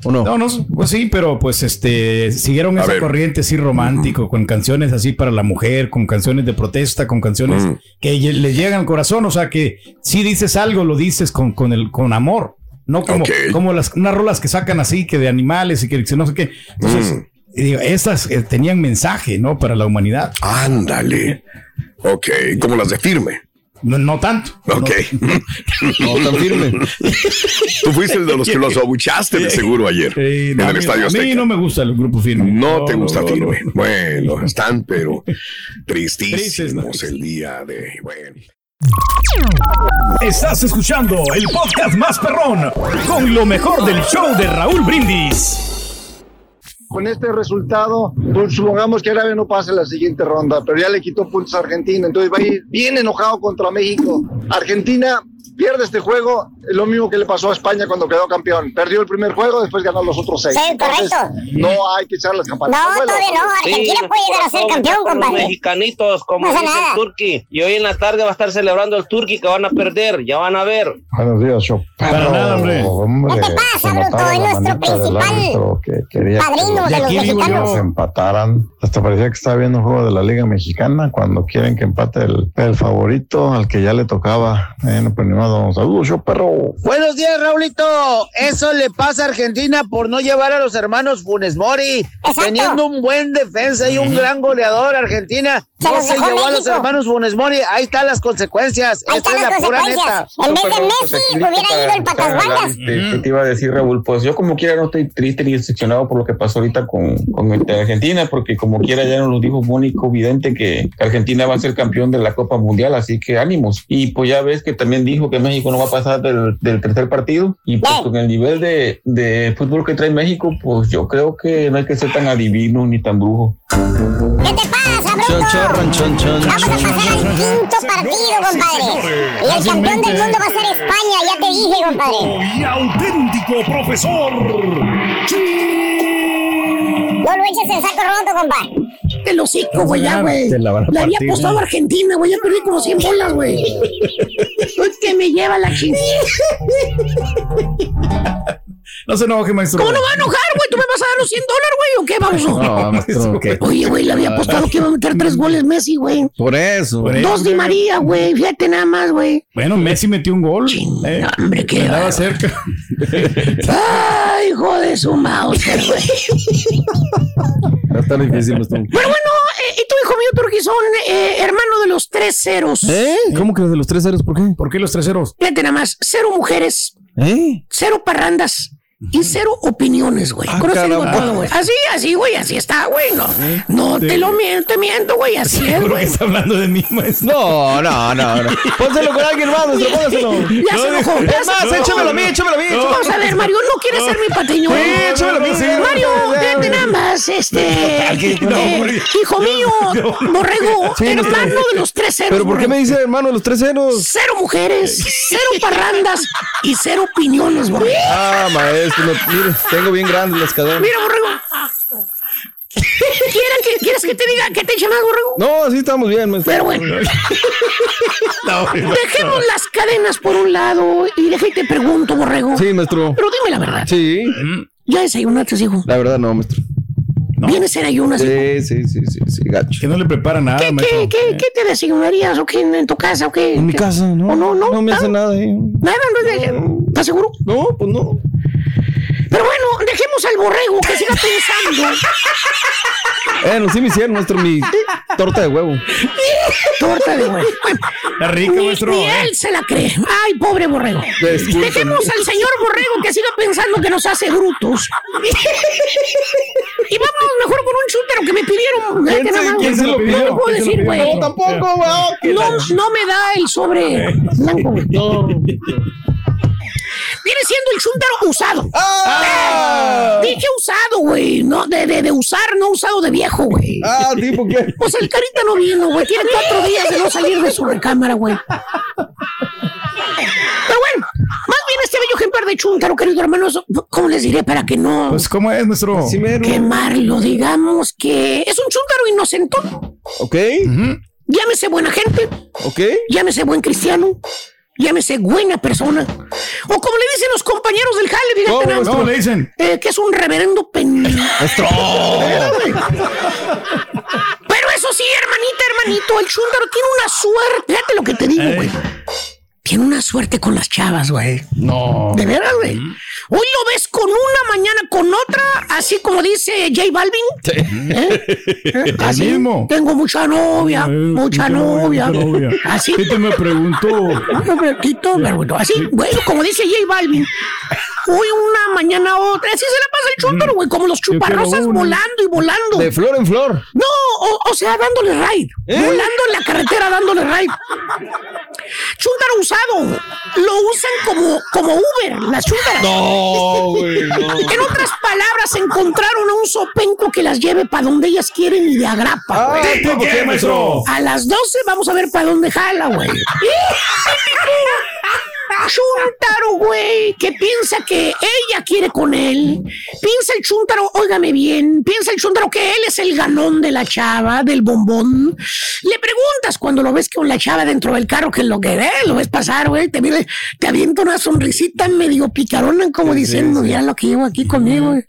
¿O no? No, no, pues sí, pero pues este siguieron A esa ver. corriente así romántico, con canciones así para la mujer, con canciones de protesta, con canciones Mm. que le llegan al corazón, o sea que si dices algo, lo dices con, con el con amor, no como, como las unas rolas que sacan así que de animales y que no sé qué. Entonces, Mm. digo, estas eh, tenían mensaje, ¿no? Para la humanidad. ándale ok como las de firme No, no tanto. ok No tan firme. tú fuiste el de los que los abuchaste de seguro ayer Eh, en no, el Estadio a mí Azteca no me gusta el grupo firme. No, te gusta no, firme. no. Bueno, están, pero tristísimos el día de. Bueno. Estás escuchando el podcast más perrón con lo mejor del show de Raúl Brindis. Con este resultado, pues, supongamos que Arabia no pase la siguiente ronda, pero ya le quitó puntos a Argentina, entonces va a ir bien enojado contra México. Argentina pierde este juego, es lo mismo que le pasó a España cuando quedó campeón. Perdió el primer juego, después ganó los otros seis. Sí, correcto. no hay que echar las campanas. No, todavía no. Argentina Sí, puede llegar a ser campeón, compadre. mexicanitos, como No dice el Turqui. Y hoy en la tarde va a estar celebrando el Turqui que van a perder. Ya van a ver. Buenos días, show. Para nada, hombre. hombre. ¿Qué te pasa, bruto? Es nuestro principal árbitro que quería padrino que de los mexicanos. los empataran. Hasta parecía que estaba viendo un juego de la Liga Mexicana cuando quieren que empate el, el favorito al que ya le tocaba. Bueno, pues Saludos, show, perro. Buenos días, Raulito. Eso le pasa a Argentina por no llevar a los hermanos Funes Mori. Exacto. Teniendo un buen defensa y un gran goleador, Argentina Se no los se llevó a los hermanos Funes Mori. Ahí están las consecuencias. Ahí Esta están es las la pura neta. consecuencias. En vez de Messi, hubiera ido el Patas ¿Qué te iba a decir, Raúl? Pues yo como quiera no estoy triste ni decepcionado por lo que pasó ahorita con, con Argentina, porque como quiera ya nos lo dijo Mónico Vidente que Argentina va a ser campeón de la Copa Mundial, así que ánimos. Y pues ya ves que también dijo que México no va a pasar del, del tercer partido, y pues con el nivel de, de fútbol que trae México, pues yo creo que no hay que ser tan adivino ni tan brujo. ¿Qué te pasa? Chon, chorran, chon, chon. Vamos a pasar al quinto partido, compadre. Y el campeón del mundo va a ser España, ya te dije, compadre. Y auténtico profesor. No lo eches en saco roto, compadre. El hocico, güey, ya, güey. Le había apostado ¿no? a Argentina, güey. Ya perdí como 100 bolas, güey. Uy, que me lleva la chingada. No se enoje, maestro. ¿Cómo no va a enojar, güey? ¿Tú me vas a dar los 100 dólares, güey? ¿O qué, vamos? No, maestro, ¿qué? Oye, güey, le había apostado que iba a meter tres goles Messi, güey. Por eso. Eso. Dos de María, güey. Fíjate nada más, güey. Bueno, Messi metió un gol. Eh, Hombre, qué bárbaro. cerca. Ay, hijo de su mouse, güey. No está difícil, maestro. Pero bueno, eh, y tu hijo mío, Turquí, son eh, hermano de los tres ceros. ¿Eh? ¿Cómo que de los tres ceros? ¿Por qué? ¿Por qué los tres ceros? Fíjate nada más, cero mujeres, ¿Eh? cero parrandas y cero opiniones, güey. Ah, Con eso digo caramba. todo, güey. Así, así, güey, así está, güey. No, no te lo miento, te miento, güey, así es, Seguro que güey. está hablando de mí, maestro. No, no, no, no. Pónselo con alguien más, maestro, pónselo. Ya se enojó. ya Es más, enojó. échamelo a mí, échamelo a mí. Vamos a ver, Mario, no quieres ser mi patiño. Sí, échamelo a mí, sí. Mario, ya. nada más, este. No, eh, hijo mío, borrego, Sí, hermano de los tres ceros. ¿Pero por qué me dice hermano de los tres ceros? Cero mujeres, cero parrandas y cero opiniones, borrego. Ah, maestro, no, mire, tengo bien grandes las cadenas. Mira, borrego. ¿Quieres que, ¿Quieres que te diga que te eche más, borrego? No, así estamos bien, maestro. Pero bueno, dejemos las cadenas por un lado y deja y te pregunto, borrego. Sí, maestro. Pero dime la verdad. Sí, ¿Ya desayunaste, hijo? la verdad no, maestro. ¿Vienes en ayunas? hijo? Sí, sí, sí, sí, sí, gacho. Que no le prepara nada, ¿Qué, maestro. qué, qué, qué te desayunarías o qué en tu casa o qué? En mi casa, no. ¿O no, no? No me hace nada, eh. Nada, no es de... ¿Estás seguro? No, pues no. Pero bueno, dejemos al borrego que siga pensando. Bueno, sí me hicieron, maestro, mi torta de huevo. Torta de huevo. Está rica, Ni, maestro. ni ¿eh? él se la cree. Ay, pobre borrego. Dejemos al señor borrego que siga pensando que nos hace brutos. y vámonos mejor con un chútero que me pidieron. ¿Quién se- nada más. quién se lo pidió? No lo puedo ¿Quién se lo decir, güey. No, tampoco, güey. No, no me da el sobre blanco. güey. Viene siendo el chúntaro usado. ¡Ah! Eh, Dije usado, güey. No, de, de, de usar, no usado de viejo, güey. Ah, tipo qué. Pues el carita no vino, güey. Tiene cuatro días de no salir de su recámara, güey. Pero bueno, más bien este bello ejemplar de chúntaro, querido hermano, eso, ¿cómo les diré para que no Pues, ¿cómo es, mero. quemarlo? Digamos que es un chúntaro inocentón. Ok, Llámese buena gente, ok. llámese buen cristiano, llámese buena persona. O como le dicen los compañeros del jale, fíjate ¿Cómo, nada ¿Cómo le dicen? eh, que es un reverendo pen... Maestro. Pero eso sí, hermanita, hermanito, el chúntaro tiene una suerte. Fíjate lo que te digo, güey. Tiene una suerte con las chavas, güey. No. De veras, güey. Hoy lo ves con una, mañana con otra, así como dice J Balvin. ¿Eh? ¿Eh? Así. mismo. Tengo mucha novia, Eh, mucha novia. mucha novia. Así. ¿Qué te me preguntó? No, Tito, pero bueno, así, bueno, como dice J Balvin. Hoy una, mañana otra. Así se la pasa el chúntaro, güey, como los chuparrosas volando y volando. De flor en flor. No, o, o sea, dándole ride. ¿Eh? Volando en la carretera dándole ride. Chúntaro usado. Lo usan como, como Uber, las chúntaras. No, güey, no. En otras palabras, encontraron a un sopenco que las lleve para donde ellas quieren y de agrapa, güey. Ay, ¿tipo qué, maestro? A las 12 vamos a ver para dónde jala, güey. Chuntaro, güey, que piensa que ella quiere con él. Piensa el Chuntaro, óigame bien, piensa el Chuntaro que él es el ganón de la chava, del bombón. Le preguntas cuando lo ves con la chava dentro del carro, que es lo que ve, lo ves pasar, güey, te, mira- te avienta una sonrisita medio picarona, como Sí, diciendo, sí, sí. ya lo que llevo aquí conmigo, güey.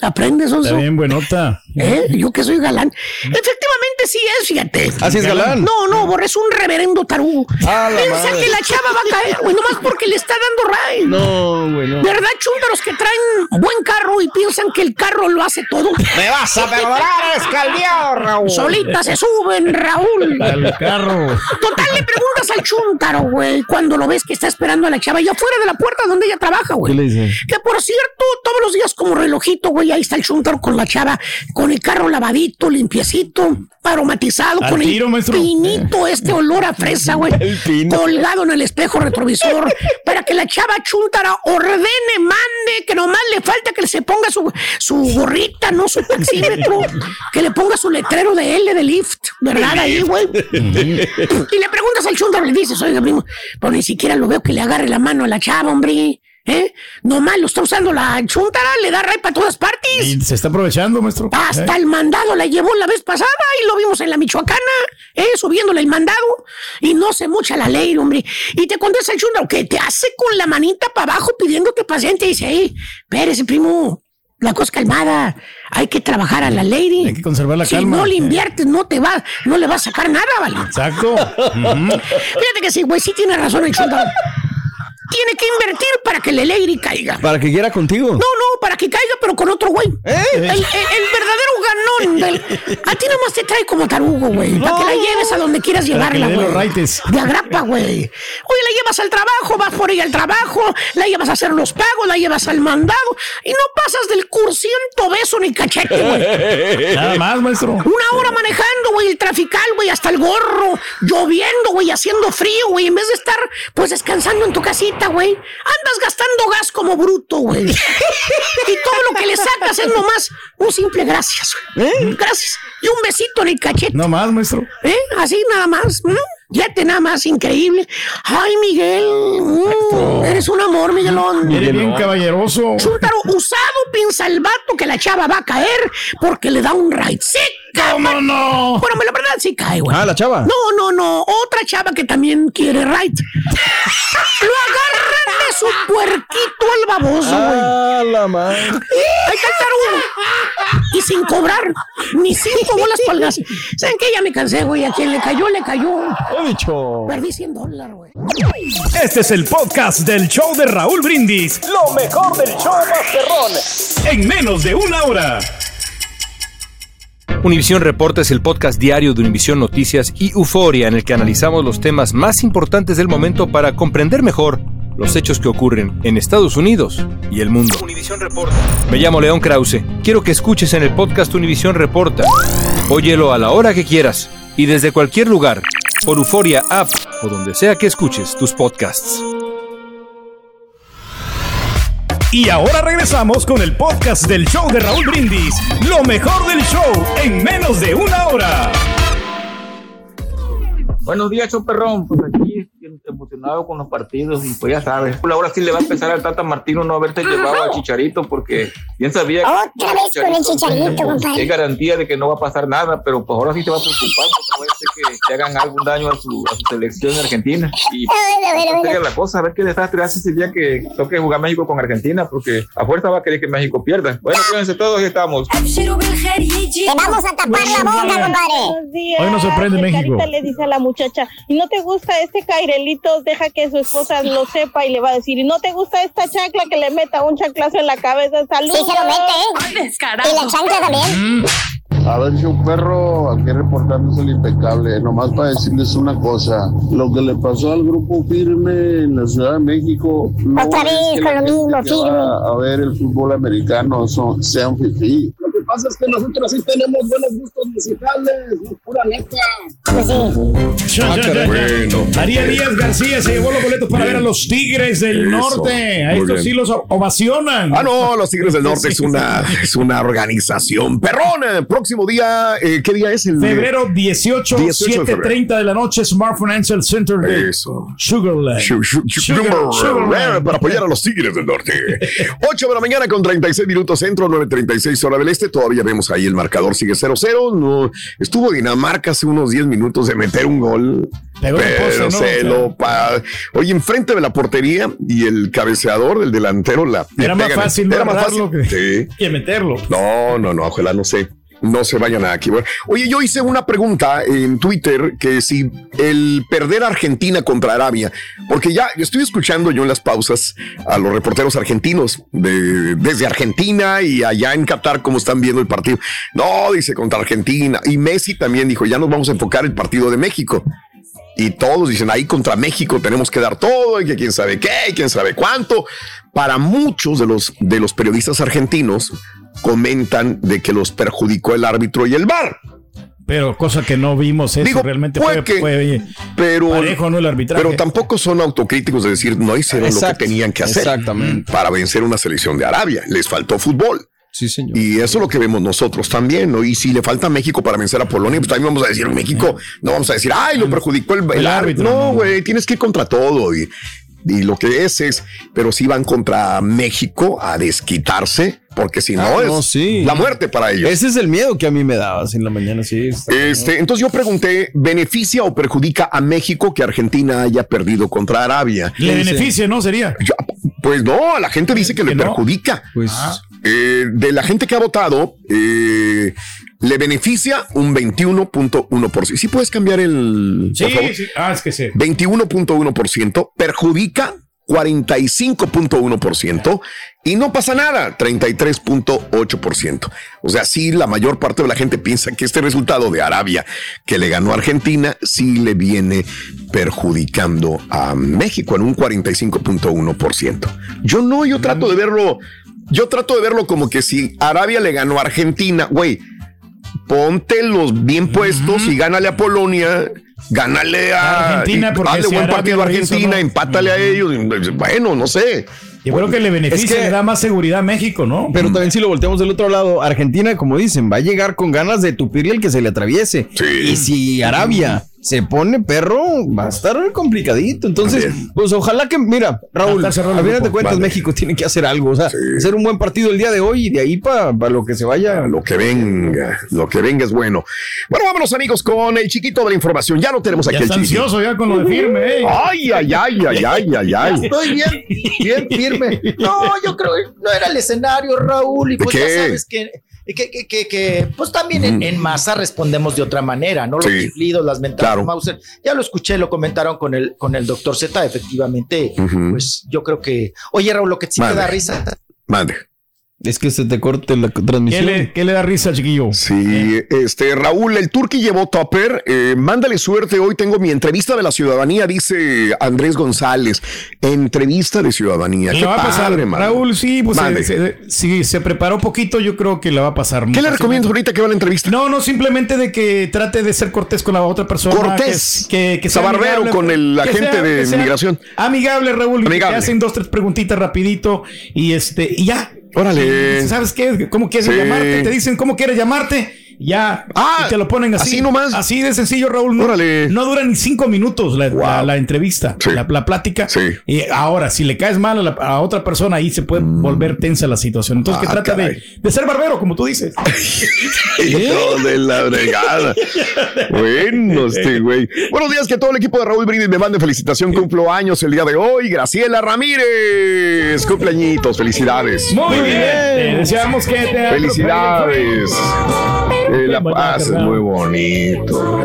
Aprendes, Está oso. bien, buenota. ¿Eh? Yo que soy galán. Efectivamente sí es, fíjate. ¿Así es galán? No, no, Borre es un reverendo tarugo. Ah, la Piensa madre. que la chava va a caer, güey, nomás porque le está dando ray. No, güey, no. ¿Verdad, chúntaros que traen buen carro y piensan que el carro lo hace todo? Me vas a perdonar, escaldeado, Raúl. Solita se suben, Raúl. Al carro. Total, le preguntas al chúntaro, güey, cuando lo ves que está esperando a la chava allá afuera de la puerta donde ella trabaja, güey. ¿Qué le dice? Que por cierto, todos los días como relojito, güey, ahí está el chúntaro con la chava, con el carro lavadito, limpiecito, aromatizado, Al con tiro, el maestro. pinito, este olor a fresa, güey, colgado en el espejo retrovisor, para que la chava chúntara ordene, mande, que nomás le falta que se ponga su, su gorrita, no su taxímetro, que le ponga su letrero de L de lift, ¿verdad? Ahí, güey. Y le preguntas al chúntaro, le dices, oiga, primo, pero ni siquiera lo veo que le agarre la mano a la chava, hombre. ¿Eh? Nomás lo está usando la chúntara, le da ray para todas partes. Y se está aprovechando, maestro. Hasta ¿Eh? el mandado la llevó la vez pasada y lo vimos en la Michoacana, ¿eh? subiéndole el mandado. Y no se mucha la ley, hombre. Y te contesta el chúndaro que te hace con la manita para abajo pidiéndote paciente. Y dice, hey, espérese, primo. La cosa calmada. Hay que trabajar a la lady. Hay que conservar la si calma. no le inviertes, no te va, no le va a sacar nada, ¿vale? Exacto. Fíjate que sí, güey, sí tiene razón el chúndaro. Tiene que invertir para que lady caiga. Para que quiera contigo. No, no, para que caiga, pero con otro güey. ¿Eh? El, el- el verdadero ganón. del- a ti nomás te trae como tarugo, güey. Para que la lleves a donde quieras Para llevarla, güey. los raites. De agrapa, güey. Oye, la llevas al trabajo, vas por ella al trabajo, la llevas a hacer los pagos, la llevas al mandado y no pasas del cursiento beso ni cachete, güey. Nada más, maestro. Una hora manejando, güey, el trafical, güey, hasta el gorro, lloviendo, güey, haciendo frío, güey, en vez de estar, pues, descansando en tu casita, güey, andas gastando gas como bruto, güey. y todo lo que le sacas es nomás un simple gracias, güey. Gracias. Y un besito en el cachete. No más, maestro. ¿Eh? Así nada más. ¿m? Fíjate nada más, increíble. Ay, Miguel. mm, eres un amor, Miguelón. Eres bien caballeroso. Chúntaro usado piensa el vato que la chava va a caer porque le da un ride. ¡Sí! ¿Cómo no? Bueno, la verdad sí cae, güey. Ah, la chava. No, no, no. Otra chava que también quiere ride. Lo agarran de su puerquito al baboso, güey. Ah, la madre. Ahí está el. Y sin cobrar ni cinco bolas para el gas. ¿Saben qué? Ya me cansé, güey. A quien le cayó, le cayó. Bicho. Perdí 100 dólares, güey. Este es el podcast del show de Raúl Brindis. Lo mejor del show Masterrón. En menos de una hora. Univisión Reporta es el podcast diario de Univisión Noticias y Euforia en el que analizamos los temas más importantes del momento para comprender mejor los hechos que ocurren en Estados Unidos y el mundo. Reporta. Me llamo León Krause. Quiero que escuches en el podcast Univisión Reporta. Óyelo a la hora que quieras y desde cualquier lugar por Euforia App o donde sea que escuches tus podcasts. Y ahora regresamos con el podcast del show de Raúl Brindis. Lo mejor del show en menos de una hora. Buenos días, Choperrón. Pues aquí emocionado con los partidos y pues ya sabes. Pues ahora sí le va a empezar al Tata Martino no haberte llevado al Chicharito porque bien sabía que Otra vez con el Chicharito, pues, compadre. es garantía de que no va a pasar nada, pero pues ahora sí te va a preocupar porque puede ser que le hagan algún daño a su, a su selección argentina. Y A ver, a ver, a esa ver. sería la cosa, a ver qué desastre hace ese día que toque jugar México con Argentina, porque a fuerza va a querer que México pierda. Bueno, cuídense todos y estamos. Te vamos a tapar la boca, compadre. Hoy nos sorprende México. Le dice a la muchacha, y no te gusta este deja que su esposa lo sepa y le va a decir, y no te gusta esta chancla que le meta un chanclazo en la cabeza, salud. Sí se lo mete, ¿eh? Y la chancla también. A ver, un perro, aquí reportándose el impecable. Nomás para decirles una cosa: lo que le pasó al grupo firme en la Ciudad de México. No Otra es vez que con la lo gente mismo, que firme. va A ver el fútbol americano son, sean fifí. Lo que pasa es que nosotros sí tenemos buenos gustos musicales, pura neta. Pues ya. Bueno. María Díaz García se llevó los boletos para Bien. ver a los Tigres del Eso. Norte. A estos bien. sí los ovacionan. Ah, no, los Tigres del Norte Sí, es una, es una organización perrona. Próximo día, eh, ¿qué día es? El de- Febrero 18, 18 de 7:30 de la noche, Smart Financial Center de Eso. Sugar- Sugar- Sugarland. para apoyar a los Tigres del Norte. 8 de la mañana con 36 minutos centro, 9.36 hora del este. Todavía vemos ahí el marcador sigue 0-0. No, estuvo Dinamarca hace unos 10 minutos de meter un gol. Pegó pero poste, ¿no? se lo pa- Oye, enfrente de la portería y el cabeceador, el delantero, la. Era más fácil no Era más fácil. Sí. que meterlo. No, no, no, ojalá no sé. No se vayan a aquí. Oye, yo hice una pregunta en Twitter que si el perder a Argentina contra Arabia, porque ya estoy escuchando yo en las pausas a los reporteros argentinos de, desde Argentina y allá en Qatar cómo están viendo el partido. No, dice contra Argentina. Y Messi también dijo, ya nos vamos a enfocar el partido de México. Y todos dicen, ahí contra México tenemos que dar todo, y que quién sabe qué, y quién sabe cuánto. Para muchos de los, de los periodistas argentinos comentan de que los perjudicó el árbitro y el VAR. Pero cosa que no vimos eso Digo, realmente puede fue, que- fue pero, parejo, ¿no? El arbitraje. pero tampoco son autocríticos de decir no hicieron lo que tenían que hacer exactamente. para vencer una selección de Arabia. Les faltó fútbol. Sí, señor. Y eso es lo que vemos nosotros también, ¿no? Y si le falta a México para vencer a Polonia, pues también vamos a decir México, no vamos a decir, ay, lo perjudicó el, el El árbitro. no. güey, tienes que ir contra todo. Y, y lo que es es, pero si van contra México a desquitarse, porque si no Ah, es no, sí. la muerte para ellos. Ese es el miedo que a mí me daba así en la mañana, sí. Este, entonces yo pregunté, ¿beneficia o perjudica a México que Argentina haya perdido contra Arabia? Le beneficia, ¿no? Sería. yo- pues no, la gente dice que le perjudica. Pues Eh, de la gente que ha votado, eh, le beneficia un 21.1%. ¿Sí puedes cambiar el... Sí, por favor? sí. Ah, es que sí. 21.1%, perjudica 45.1% y no pasa nada, 33.8%. O sea, sí, la mayor parte de la gente piensa que este resultado de Arabia que le ganó a Argentina sí le viene perjudicando a México en un 45.1%. Yo no, yo trato de verlo, yo trato de verlo como que si Arabia le ganó a Argentina, güey, ponte los bien puestos y gánale a Polonia. Gánale a Argentina, porque hazle si buen partido a hizo, Argentina, ¿no? empátale a ellos. Bueno, no sé. Yo creo que le beneficia, Es que- le da más seguridad a México, ¿no? Pero también si lo volteamos del otro lado, Argentina, como dicen, va a llegar con ganas de tupirle el que se le atraviese. Y si Arabia se pone perro, va a estar complicadito. Entonces, pues ojalá que, mira, Raúl, a final de cuentas Vale. México tiene que hacer algo, o sea, hacer un buen partido el día de hoy y de ahí para lo que se vaya. Lo que venga, lo que venga es bueno. Bueno, vámonos amigos con el chiquito de la información. Ya lo tenemos aquí Ya el está chiquito. ansioso ya con lo de firme, ¿eh? Ay, ay, ay, ay, ay, ay, ay. Estoy bien, bien firme. No, yo creo que no era el escenario, Raúl, y ¿De pues qué? ya sabes que, que, que, que- que, pues también en, en masa respondemos de otra manera, ¿no? Los Sí. chiflidos, las mentadas Claro. Mauser. Ya lo escuché, lo comentaron con el, con el doctor Z, efectivamente, pues yo creo que, oye Raúl, lo que sí Mande. te da risa, Mande. Es que se te corte la ¿Qué transmisión. le, qué le da risa, chiquillo? Sí, este Raúl, el Turqui llevó topper. Eh, mándale suerte. Hoy tengo mi entrevista de la ciudadanía, dice Andrés González. Entrevista de ciudadanía. Le Qué va a pasar, padre, mano. Raúl, sí, pues Mande. se- se- si se preparó poquito, yo creo que la va a pasar. ¿Qué le recomiendas ahorita que va a la entrevista? No, no, simplemente de que trate de ser cortés con la otra persona. Cortés. Que, que, que amigable, con el que agente de que migración. Amigable, Raúl. que Amigable. te hacen dos, tres preguntitas rapidito y este, y ya. Órale. ¿Sabes qué? ¿Cómo quieres Sí. llamarte? Te dicen cómo quieres llamarte. Ya. Ah, y te lo ponen así. así nomás. Así de sencillo, Raúl. No, Órale. no dura ni cinco minutos la, Wow. la- la entrevista, Sí. la, la plática. Sí. Y ahora, si le caes mal a, otra persona, ahí se puede volver tensa la situación. Entonces, Mm. Ah, que trata de, de ser barbero, como tú dices. Hijo de la bregada. Bueno, este güey. Buenos días, que todo el equipo de Raúl Brindis me mande felicitación. Cumplo años el día de hoy. Graciela Ramírez. Cumpleañitos. Felicidades. Muy bien. Te deseamos que te Felicidades. La pases muy bonito.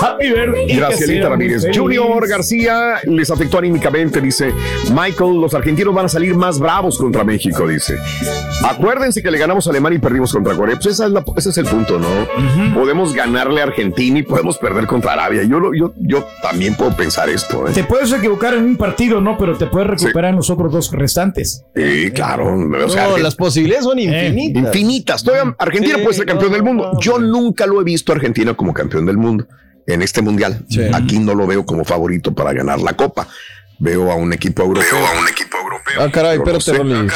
Happy birthday. Gracielita Ramírez. Junior García les afectó anímicamente, dice Michael. Los argentinos van a salir más bravos contra México, dice. Acuérdense que le ganamos a Alemania y perdimos contra Corea. Pues esa es la- ese es el punto, ¿no? Podemos ganarle a Argentina y podemos perder contra Arabia. Yo, lo- yo, yo también puedo pensar esto. ¿eh? Te puedes equivocar en un partido, ¿no? Pero te puedes recuperar en los otros dos restantes. Sí, claro. O sea, No, las posibilidades son infinitas. infinitas. Todavía Argentina Sí, puede ser campeón no, del mundo. no, Yo nunca lo he visto a Argentina como campeón del mundo. en este mundial. Aquí no lo veo como favorito para ganar la copa. Veo a un equipo europeo. a un equipo europeo. Ah, caray, no espérate, sé. Rolis.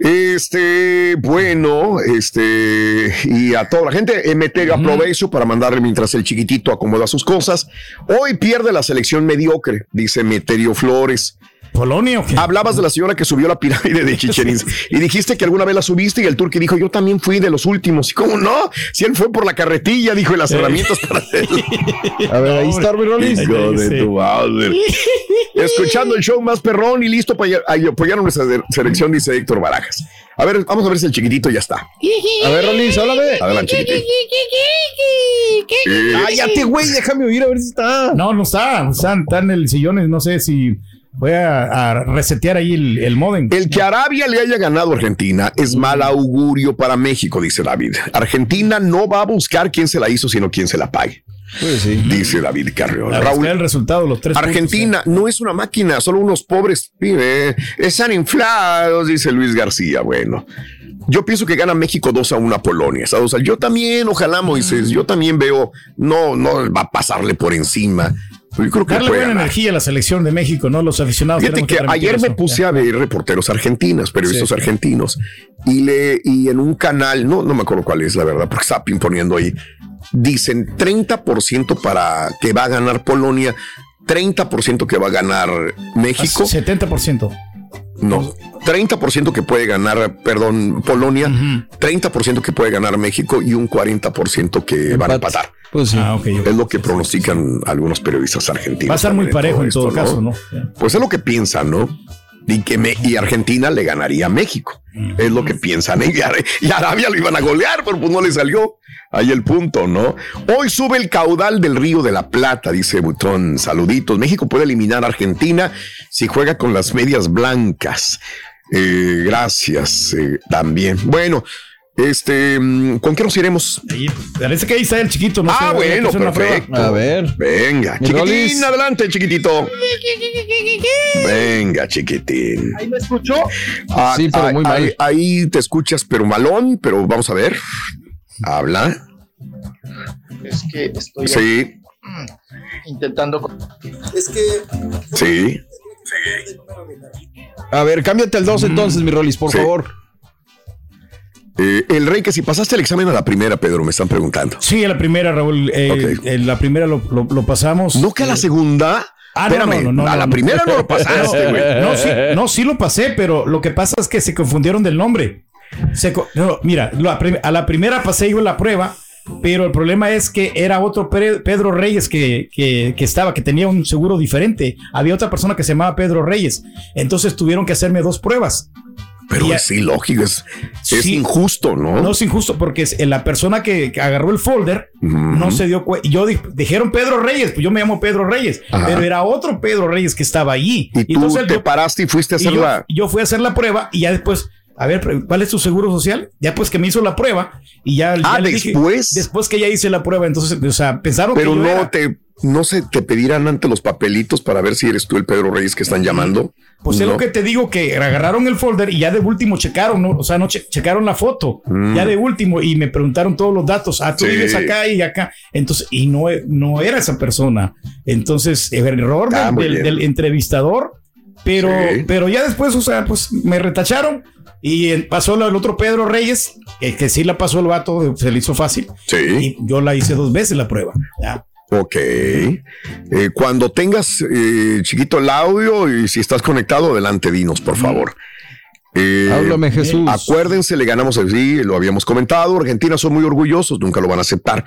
Este, bueno, este, y a toda la gente, Emeterio, aprovecho para mandarle mientras el chiquitito acomoda sus cosas. Hoy pierde la selección mediocre, dice Emeterio Flores. ¿Polonia o qué? Hablabas de la señora que subió la pirámide de Chichen Itza y dijiste que alguna vez la subiste y el turqui dijo, yo también fui de los últimos. ¿Y cómo no? Si él fue por la carretilla, dijo, y las herramientas para hacerlo. A ver, ahí está Rolis. Hijo de tu madre. Escuchando el show más perrón y listo para apoyar a nuestra selección, dice Héctor Barajas. A ver, vamos a ver si el chiquitito ya está. A ver, Rolis, háblame. Adelante, chiquitín. Cállate, güey, déjame oír a ver si está. No, no está. Está, está en el sillón. No sé si voy a, a resetear ahí el, el modem. El que Arabia le haya ganado a Argentina es mal augurio para México, dice David. Argentina no va a buscar quién se la hizo, sino quién se la pague. Pues sí. Dice David Carrión. Raúl, el resultado, los tres Argentina no es una máquina, solo unos pobres pibes. Están inflados, dice Luis García. Bueno, yo pienso que gana México 2 a 1 a Polonia. O sea, yo también, ojalá, Moisés, yo también veo, no, no va a pasarle por encima. Pero yo creo que Darle buena ganar. energía a la selección de México, ¿no? Los aficionados. Fíjate que transmitir ayer me puse a ver reporteros argentinos, periodistas Sí. argentinos, y le y en un canal, no, no me acuerdo cuál es la verdad, porque estaba poniendo ahí, dicen 30% para que va a ganar Polonia, 30% que va a ganar México, 70%. no, 30% que puede ganar, perdón, Polonia, 30% que puede ganar México y un 40% que van a empatar. Pues sí. Ah. Es lo que pronostican algunos periodistas argentinos. Va a estar muy parejo en todo esto, caso, ¿no? Pues es lo que piensan, ¿no? Y que me, y Argentina le ganaría a México. Es lo que piensan. Y y Arabia lo iban a golear, pero pues no le salió. Ahí el punto, ¿no? Hoy sube el caudal del río de la Plata, dice Butrón. Saluditos. México puede eliminar a Argentina si juega con las medias blancas. Eh, gracias eh, también. Bueno, este, mm, ¿con qué nos iremos? Parece que ahí está el chiquito, ¿no? ah, sé, bueno, perfecto. A ver. Venga, chiquitín, Rolis. adelante, chiquitito. Venga, chiquitín. ¿Ahí me escuchó? Ah, Sí, pero ah, muy mal. Ahí, ahí te escuchas, pero malón, pero vamos a ver. Habla. Es que estoy Sí, intentando. Es que sí. A ver, cámbiate al 2 entonces, mi Rolis, por Sí. favor. Eh, el rey, que si pasaste el examen a la primera, Pedro, me están preguntando. Sí, a la primera, Raúl. eh, en la primera lo, lo- lo pasamos. ¿No que a la segunda? Ah, no, Espérame, no, no, no, a la primera no lo pasaste, güey. No, sí, no, sí lo pasé, pero lo que pasa es que se confundieron del nombre. Se mira, a la primera pasé yo la prueba, pero el problema es que era otro Pe- Pedro Reyes que, que- que estaba, que tenía un seguro diferente. Había otra persona que se llamaba Pedro Reyes. Entonces tuvieron que hacerme dos pruebas. Pero Y es ilógico, es, injusto, ¿no? No es injusto porque la persona que, que agarró el folder no se dio cuenta. Yo di- dijeron Pedro Reyes, pues yo me llamo Pedro Reyes, Ajá. pero era otro Pedro Reyes que estaba allí. Y tú entonces te yo- paraste y fuiste a hacer yo, la. yo fui a hacer la prueba y ya después, a ver, ¿cuál es tu seguro social? Ya pues que me hizo la prueba y ya, Ah, ya le dije- después. después que ya hice la prueba, entonces, o sea, pensaron Pero que yo no era- te, no se te pedirán ante los papelitos para ver si eres tú el Pedro Reyes que están llamando. Pues es lo que te digo que agarraron el folder y ya de último checaron, ¿no? o sea, no che- checaron la foto, Mm. ya de último y me preguntaron todos los datos, ah, tú Sí. vives acá y acá, entonces, y no, no era esa persona, entonces, el error Ah, del, entrevistador, pero, Sí. pero ya después, o sea, pues me retacharon y pasó el otro Pedro Reyes, que, que sí la pasó el vato, se le hizo fácil, Sí. y yo la hice dos veces la prueba, ya. Ok. Eh, cuando tengas, eh, chiquito, el audio y si estás conectado, adelante, dinos, por favor. Eh, Háblame, Jesús. Acuérdense, le ganamos el sí, lo habíamos comentado. Argentina son muy orgullosos, nunca lo van a aceptar.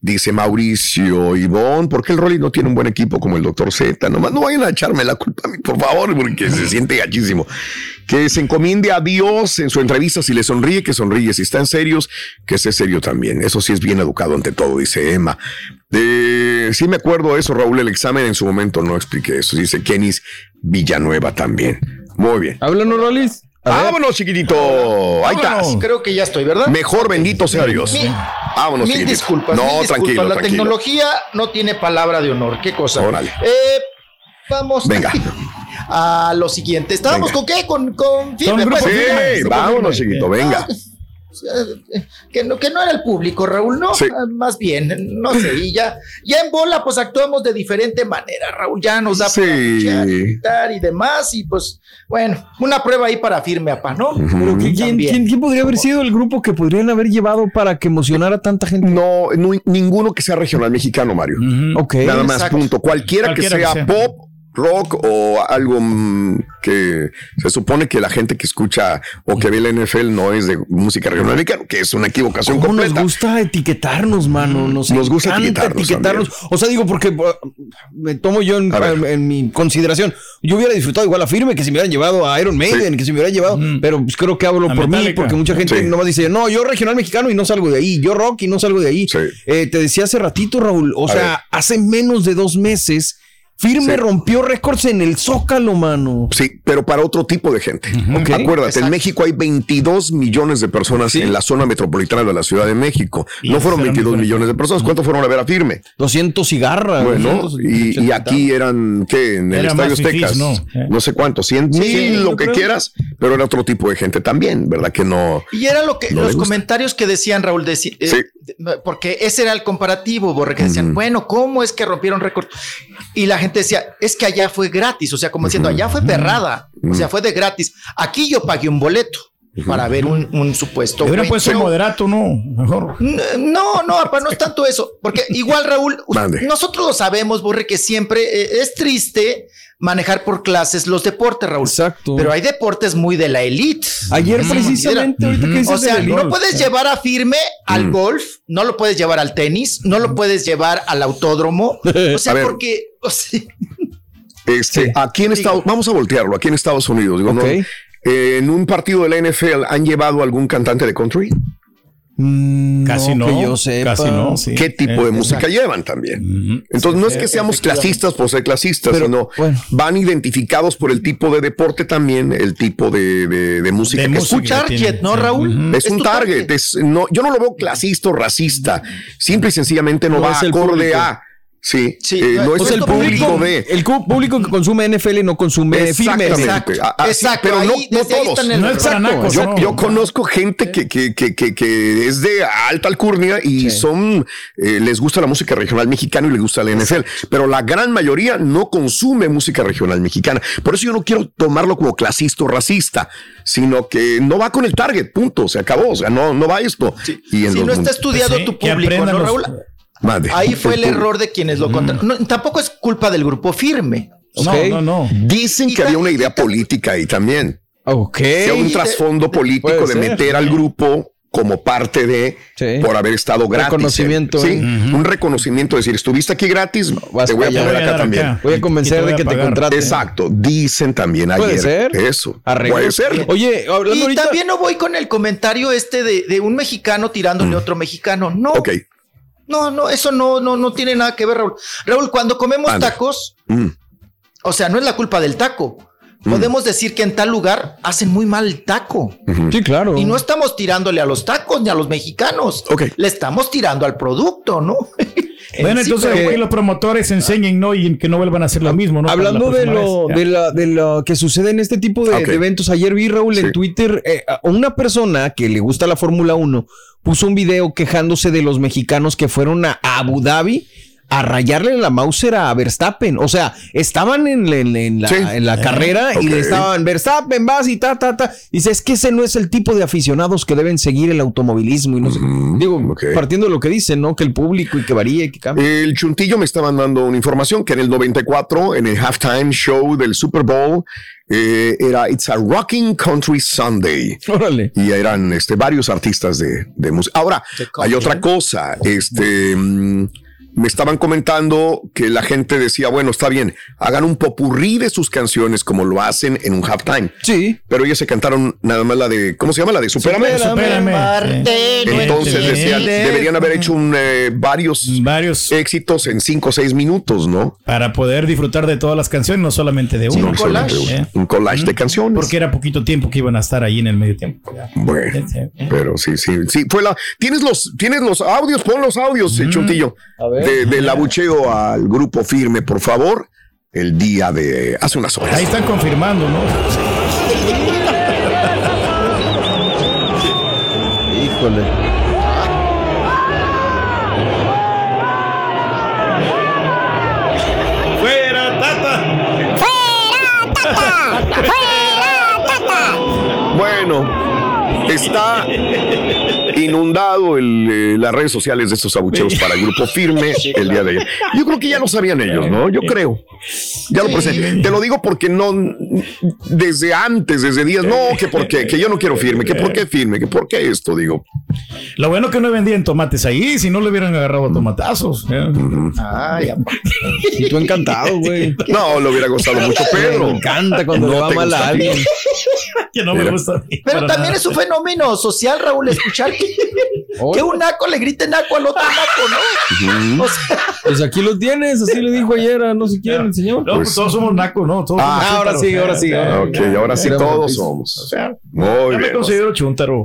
Dice Mauricio Ivón, ¿por qué el Rolly no tiene un buen equipo como el doctor Z? Nomás no vayan a echarme la culpa a mí, por favor, porque se siente gachísimo. Que se encomiende a Dios en su entrevista, si le sonríe, que sonríe. Si está en serios, que esté serio también. Eso sí es bien educado ante todo, dice Emma. Eh, sí me acuerdo de eso, Raúl, el examen en su momento no expliqué eso. Dice Kenis Villanueva también. Muy bien. Háblanos, Rolis. Vámonos, chiquitito. Ahí estás. Creo que ya estoy, ¿verdad? Mejor bendito sea Dios. Mil- Vámonos, Mil chiquitito. disculpas. No, mil disculpas. tranquilo, La tranquilo. tecnología no tiene palabra de honor. ¿Qué cosa? Órale. Eh, vamos Venga. a lo siguiente. ¿Estábamos Venga. con qué? Con, con firme. pues. Sí, firme, grupo vámonos, chiquito, venga. eh, que no, que no era el público, Raúl, no, Sí. Ah, más bien, no sé, y ya, ya en bola, pues actuamos de diferente manera, Raúl, ya nos da para Sí. gritar y demás, y pues, bueno, una prueba ahí para firme, apá, ¿no? Pero ¿quién, quién- quién- quién podría haber sido el grupo que podrían haber llevado para que emocionara a tanta gente? No, no ninguno que sea regional mexicano, Mario. Ok. Nada más, Exacto. punto. Cualquiera, Cualquiera que sea. pop, rock o algo mm, que se supone que la gente que escucha o que ve la NFL no es de música regional mexicana, que es una equivocación ¿Cómo completa. nos gusta etiquetarnos, mano? Nos, Nos gusta etiquetarnos O sea, digo, porque uh, me tomo yo en, en mi consideración. Yo hubiera disfrutado igual a Firme que si me hubieran llevado a Iron Maiden, que si me hubieran llevado. Pero pues, creo que hablo A por mí, porque mucha gente Sí. nomás dice, no, yo regional mexicano y no salgo de ahí. Yo rock y no salgo de ahí. Eh, te decía hace ratito, Raúl, o A sea, ver. hace menos de dos meses. Firme Sí. rompió récords en el Zócalo, mano. Sí, pero para otro tipo de gente. Acuérdate, Exacto. en México hay 22 millones de personas en la zona metropolitana de la Ciudad de México. no fueron 22 millones de personas. ¿Cuántos fueron a ver a Firme? 200 cigarras. Bueno, y, y aquí eran, ¿qué? En el Era Estadio Aztecas. ¿no? ¿no? Eh. sé cuántos, 100 Sí, mil, lo que creo. quieras, pero era otro tipo de gente también, ¿verdad? Que no. Y era lo que No los comentarios que decían Raúl, eh, Sí. de- porque ese era el comparativo, Borre, que decían, bueno, ¿cómo es que rompieron récord? Y la gente decía, es que allá fue gratis, o sea, como diciendo, allá fue perrada, o sea, fue de gratis. Aquí yo pagué un boleto para ver un, un supuesto. Hubiera puesto show. moderato, no, mejor. No, no, no es tanto eso, porque igual Raúl, Mande. nosotros lo sabemos, Borre, que siempre eh, es triste manejar por clases los deportes, Raúl. Exacto. Pero hay deportes muy de la elite. Ayer Mm, precisamente, ahorita que dices O sea, no golf, puedes eh. llevar a firme al golf, no lo puedes llevar al tenis, no lo puedes llevar al autódromo. O sea, porque o sea, Este, aquí en Estados vamos a voltearlo, aquí en Estados Unidos. digo, no, eh, en un partido de la NFL han llevado algún cantante de country. Casi no, que yo sepa. casi no, sí. ¿Qué tipo de Eh, música exacto. llevan también? Entonces, no es que seamos clasistas por ser clasistas, Pero, sino bueno. van identificados por el tipo de deporte también, el tipo de, de- de música De que música escuchan. que tienen. Target, ¿no, Raúl? Es, un target, es- no, yo no lo veo clasista o racista, simple y sencillamente no, No va es acorde público. a. Sí, Sí, eh, no no, es sea, el público público, de. el público que consume NFL no consume firme. Exactamente. Ah, ah, sí, Exacto, pero no, ahí- todos. No es nacos, Yo, no. yo conozco gente que, que, que, que, que es de alta alcurnia y son, eh, les gusta la música regional mexicana y les gusta la NFL, pero la gran mayoría no consume música regional mexicana. Por eso yo no quiero tomarlo como clasista o racista, sino que no va con el target, punto, se acabó, o sea, no, no va esto. Y en Si los- no está estudiado Pues tu público, aprendan ¿no, los- Ahí fue el error de quienes lo contaron. No, tampoco es culpa del grupo firme. No, no, no. Dicen que había una idea política ahí también. Ok. que un trasfondo político de ser. meter al grupo como parte de Sí. por haber estado gratis. Reconocimiento, Sí, ¿eh? un reconocimiento, decir, estuviste aquí gratis, Vas te voy a allá. poner Voy a acá también. acá. Voy a convencer de que te contraten. Exacto, dicen también ayer. Puede ser. Eso. Puede ser. Oye, hablando Y ahorita. también no voy con el comentario este de, de un mexicano tirándole a otro mexicano. No, Ok. No, no, eso no, no, no tiene nada que ver, Raúl. Raúl, cuando comemos Anda. tacos, Mm. o sea, no es la culpa del taco. Podemos decir que en tal lugar hacen muy mal el taco. Sí, claro. Y no estamos tirándole a los tacos ni a los mexicanos. Ok. Le estamos tirando al producto, ¿no? En Bueno, sí, entonces que los promotores enseñen, ¿no? Y que no vuelvan a hacer lo mismo, ¿no? Hablando la de lo, vez. de, la- de lo que sucede en este tipo de, eventos, ayer vi Raúl en. Twitter eh, una persona que le gusta la Fórmula 1 puso un video quejándose de los mexicanos que fueron a Abu Dhabi a rayarle la Mauser a Verstappen. O sea, estaban en, la- en- en la, Sí. en la carrera y le estaban Verstappen, vas y ta, ta, ta. Dice, es que ese no es el tipo de aficionados que deben seguir el automovilismo. Y no sé. Digo, partiendo de lo que dicen, ¿no? Que el público y que varía y que cambia. El Chuntillo me está mandando una información que en el 94, en el halftime show del Super Bowl, eh, era It's a Rocking Country Sunday. Órale. Y eran este, varios artistas de, de música. Ahora, hay otra cosa. Este. Mm, me estaban comentando que la gente decía, bueno, está bien, hagan un popurrí de sus canciones como lo hacen en un halftime. Sí. Pero ellos se cantaron nada más la de, ¿cómo se llama? La de. Marte, no Entonces decían, deberían haber hecho un, eh, varios, Varios éxitos en cinco o seis minutos, ¿no? para poder disfrutar de todas las canciones, no solamente de Sí, una. un solamente collage. un- Un collage de canciones. Porque era poquito tiempo que iban a estar ahí en el medio tiempo. Bueno, Sí, sí. pero sí, sí, sí, fue la. Tienes los, tienes los audios, pon los audios, eh, Chuntillo. A ver. De, del abucheo al grupo firme, por favor. El día de hace unas horas. Ahí están confirmando, ¿no? Híjole. ¡Fuera, Tata! Bueno, está inundado el, eh, las redes sociales de estos abucheos para el grupo firme el día de ayer. Yo creo que ya lo sabían ellos, ¿no? Yo creo. Ya lo presenté. Te lo digo porque no, desde antes, desde días, no, que por qué, que yo no quiero firme, que por qué firme, que por qué esto, digo. Lo bueno que no vendían tomates ahí, si no le hubieran agarrado a tomatazos. ¿eh? Ay, Y tú encantado, güey. No, le hubiera gustado mucho Pedro. Me encanta cuando No le va mal a alguien. Que no me gusta. Pero también nada. es un fenómeno social, Raúl, escuchar que, que un naco le grite naco al otro naco, ¿no? O sea, Pues aquí lo tienes, así le dijo ayer a no sé quién, el señor. No, pues todos somos nacos, ¿no? Todos Ah, somos ahora sí, ahora sí. Ah, Ok, ahora sí todos somos. O sea, Muy ya me bien. considero chuntaro.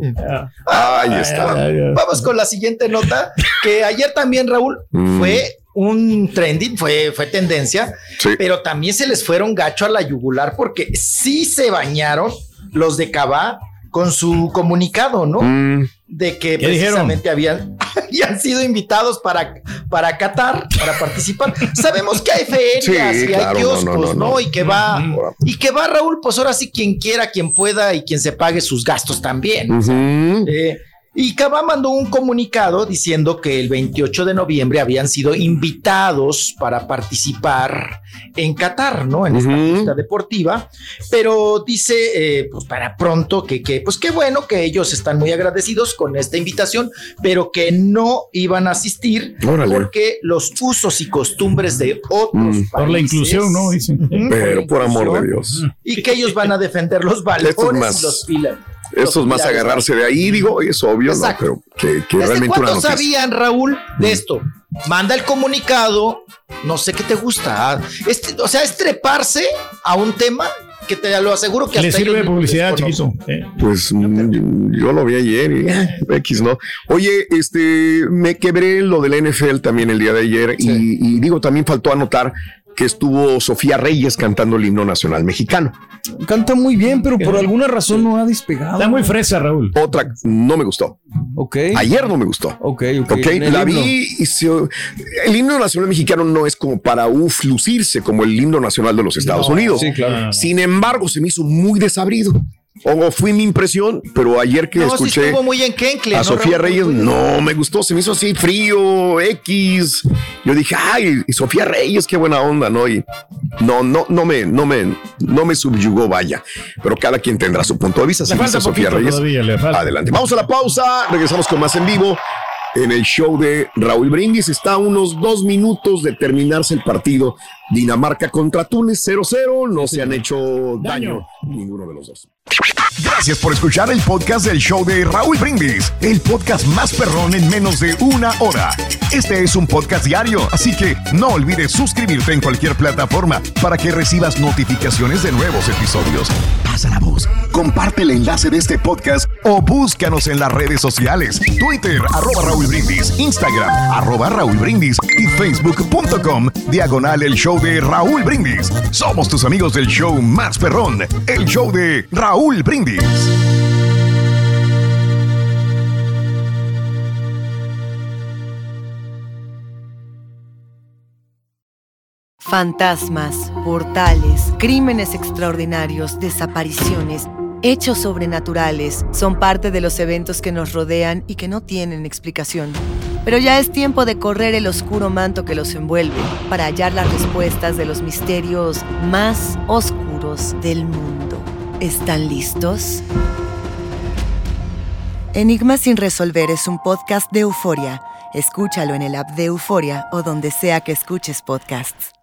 Ahí está. Ay, ay, ay. vamos con la siguiente nota, que ayer también, Raúl, Mm. fue un trending, fue, fue tendencia, Sí. pero también se les fueron gacho a la yugular porque sí se bañaron los de Cabá con su comunicado, ¿no? Mm, de que precisamente habían, habían sido invitados para, para Qatar, para participar. Sabemos que hay ferias Sí, y hay claro, kioscos, no, ¿no? no, no. Y que va, y que va Raúl, pues ahora sí quien quiera, quien pueda y quien se pague sus gastos también. ujú. Eh, y Cabá mandó un comunicado diciendo que el 28 de noviembre habían sido invitados para participar en Qatar, ¿no? En esta pista deportiva, pero dice, eh, pues para pronto que, que, pues qué bueno que ellos están muy agradecidos con esta invitación, pero que no iban a asistir Órale. porque los usos y costumbres de otros Mm. países. Por la inclusión, ¿no? Dicen. Pero por amor de Dios. Y que ellos van a defender los valores es y los pilares. Esto es más agarrarse de ahí, digo, es obvio, ¿no? Pero que, que ¿Desde realmente una noticia. sabían, Raúl, de esto? Manda el comunicado, no sé qué te gusta. ah, este- o sea, es treparse a un tema que te lo aseguro que Le hasta sirve de publicidad, chiquito. ¿eh? Pues mm, yo lo vi ayer y eh, X, ¿no? Oye, este, me quebré lo del NFL también el día de ayer y, y digo, también faltó anotar que estuvo Sofía Reyes cantando el himno nacional mexicano. Canta muy bien, pero por alguna razón no ha despegado. Está muy fresa, Raúl. Otra, no me gustó. Ok. Ayer no me gustó. Ok, ok. Ok, En el la himno. vi y se- el himno nacional mexicano no es como para uf, lucirse como el himno nacional de los Estados No, Unidos. sí, claro. Sin embargo, se me hizo muy desabrido. O fue mi impresión, pero ayer que No, escuché muy a ¿no, Sofía Raúl? Reyes, no me gustó, se me hizo así frío, X. Yo dije, ay, y Sofía Reyes, qué buena onda, ¿no? Y no, no, no me, no me, no me subyugó, vaya. Pero cada quien tendrá su punto de vista. Le Si falta Sofía Reyes, todavía, le falta. adelante. Vamos a la pausa, regresamos con más en vivo en el show de Raúl Brindis. Está a unos dos minutos de terminarse el partido. Dinamarca contra Túnez 0-0. No se han hecho daño ninguno de los dos. Gracias por escuchar el podcast del show de Raúl Brindis, el podcast más perrón en menos de una hora. Este es un podcast diario, así que no olvides suscribirte en cualquier plataforma para que recibas notificaciones de nuevos episodios. Pasa la voz, comparte el enlace de este podcast o búscanos en las redes sociales, Twitter, arroba Raúl Brindis, Instagram, arroba Raúl Brindis y facebook.com, diagonal el de Raúl Brindis. Somos tus amigos del show más perrón, el show de Raúl Brindis. Fantasmas, portales, crímenes extraordinarios, desapariciones, hechos sobrenaturales son parte de los eventos que nos rodean y que no tienen explicación. Pero ya es tiempo de correr el oscuro manto que los envuelve para hallar las respuestas de los misterios más oscuros del mundo. ¿Están listos? Enigma sin resolver es un podcast de euforia. Escúchalo en el app de Euforia o donde sea que escuches podcasts.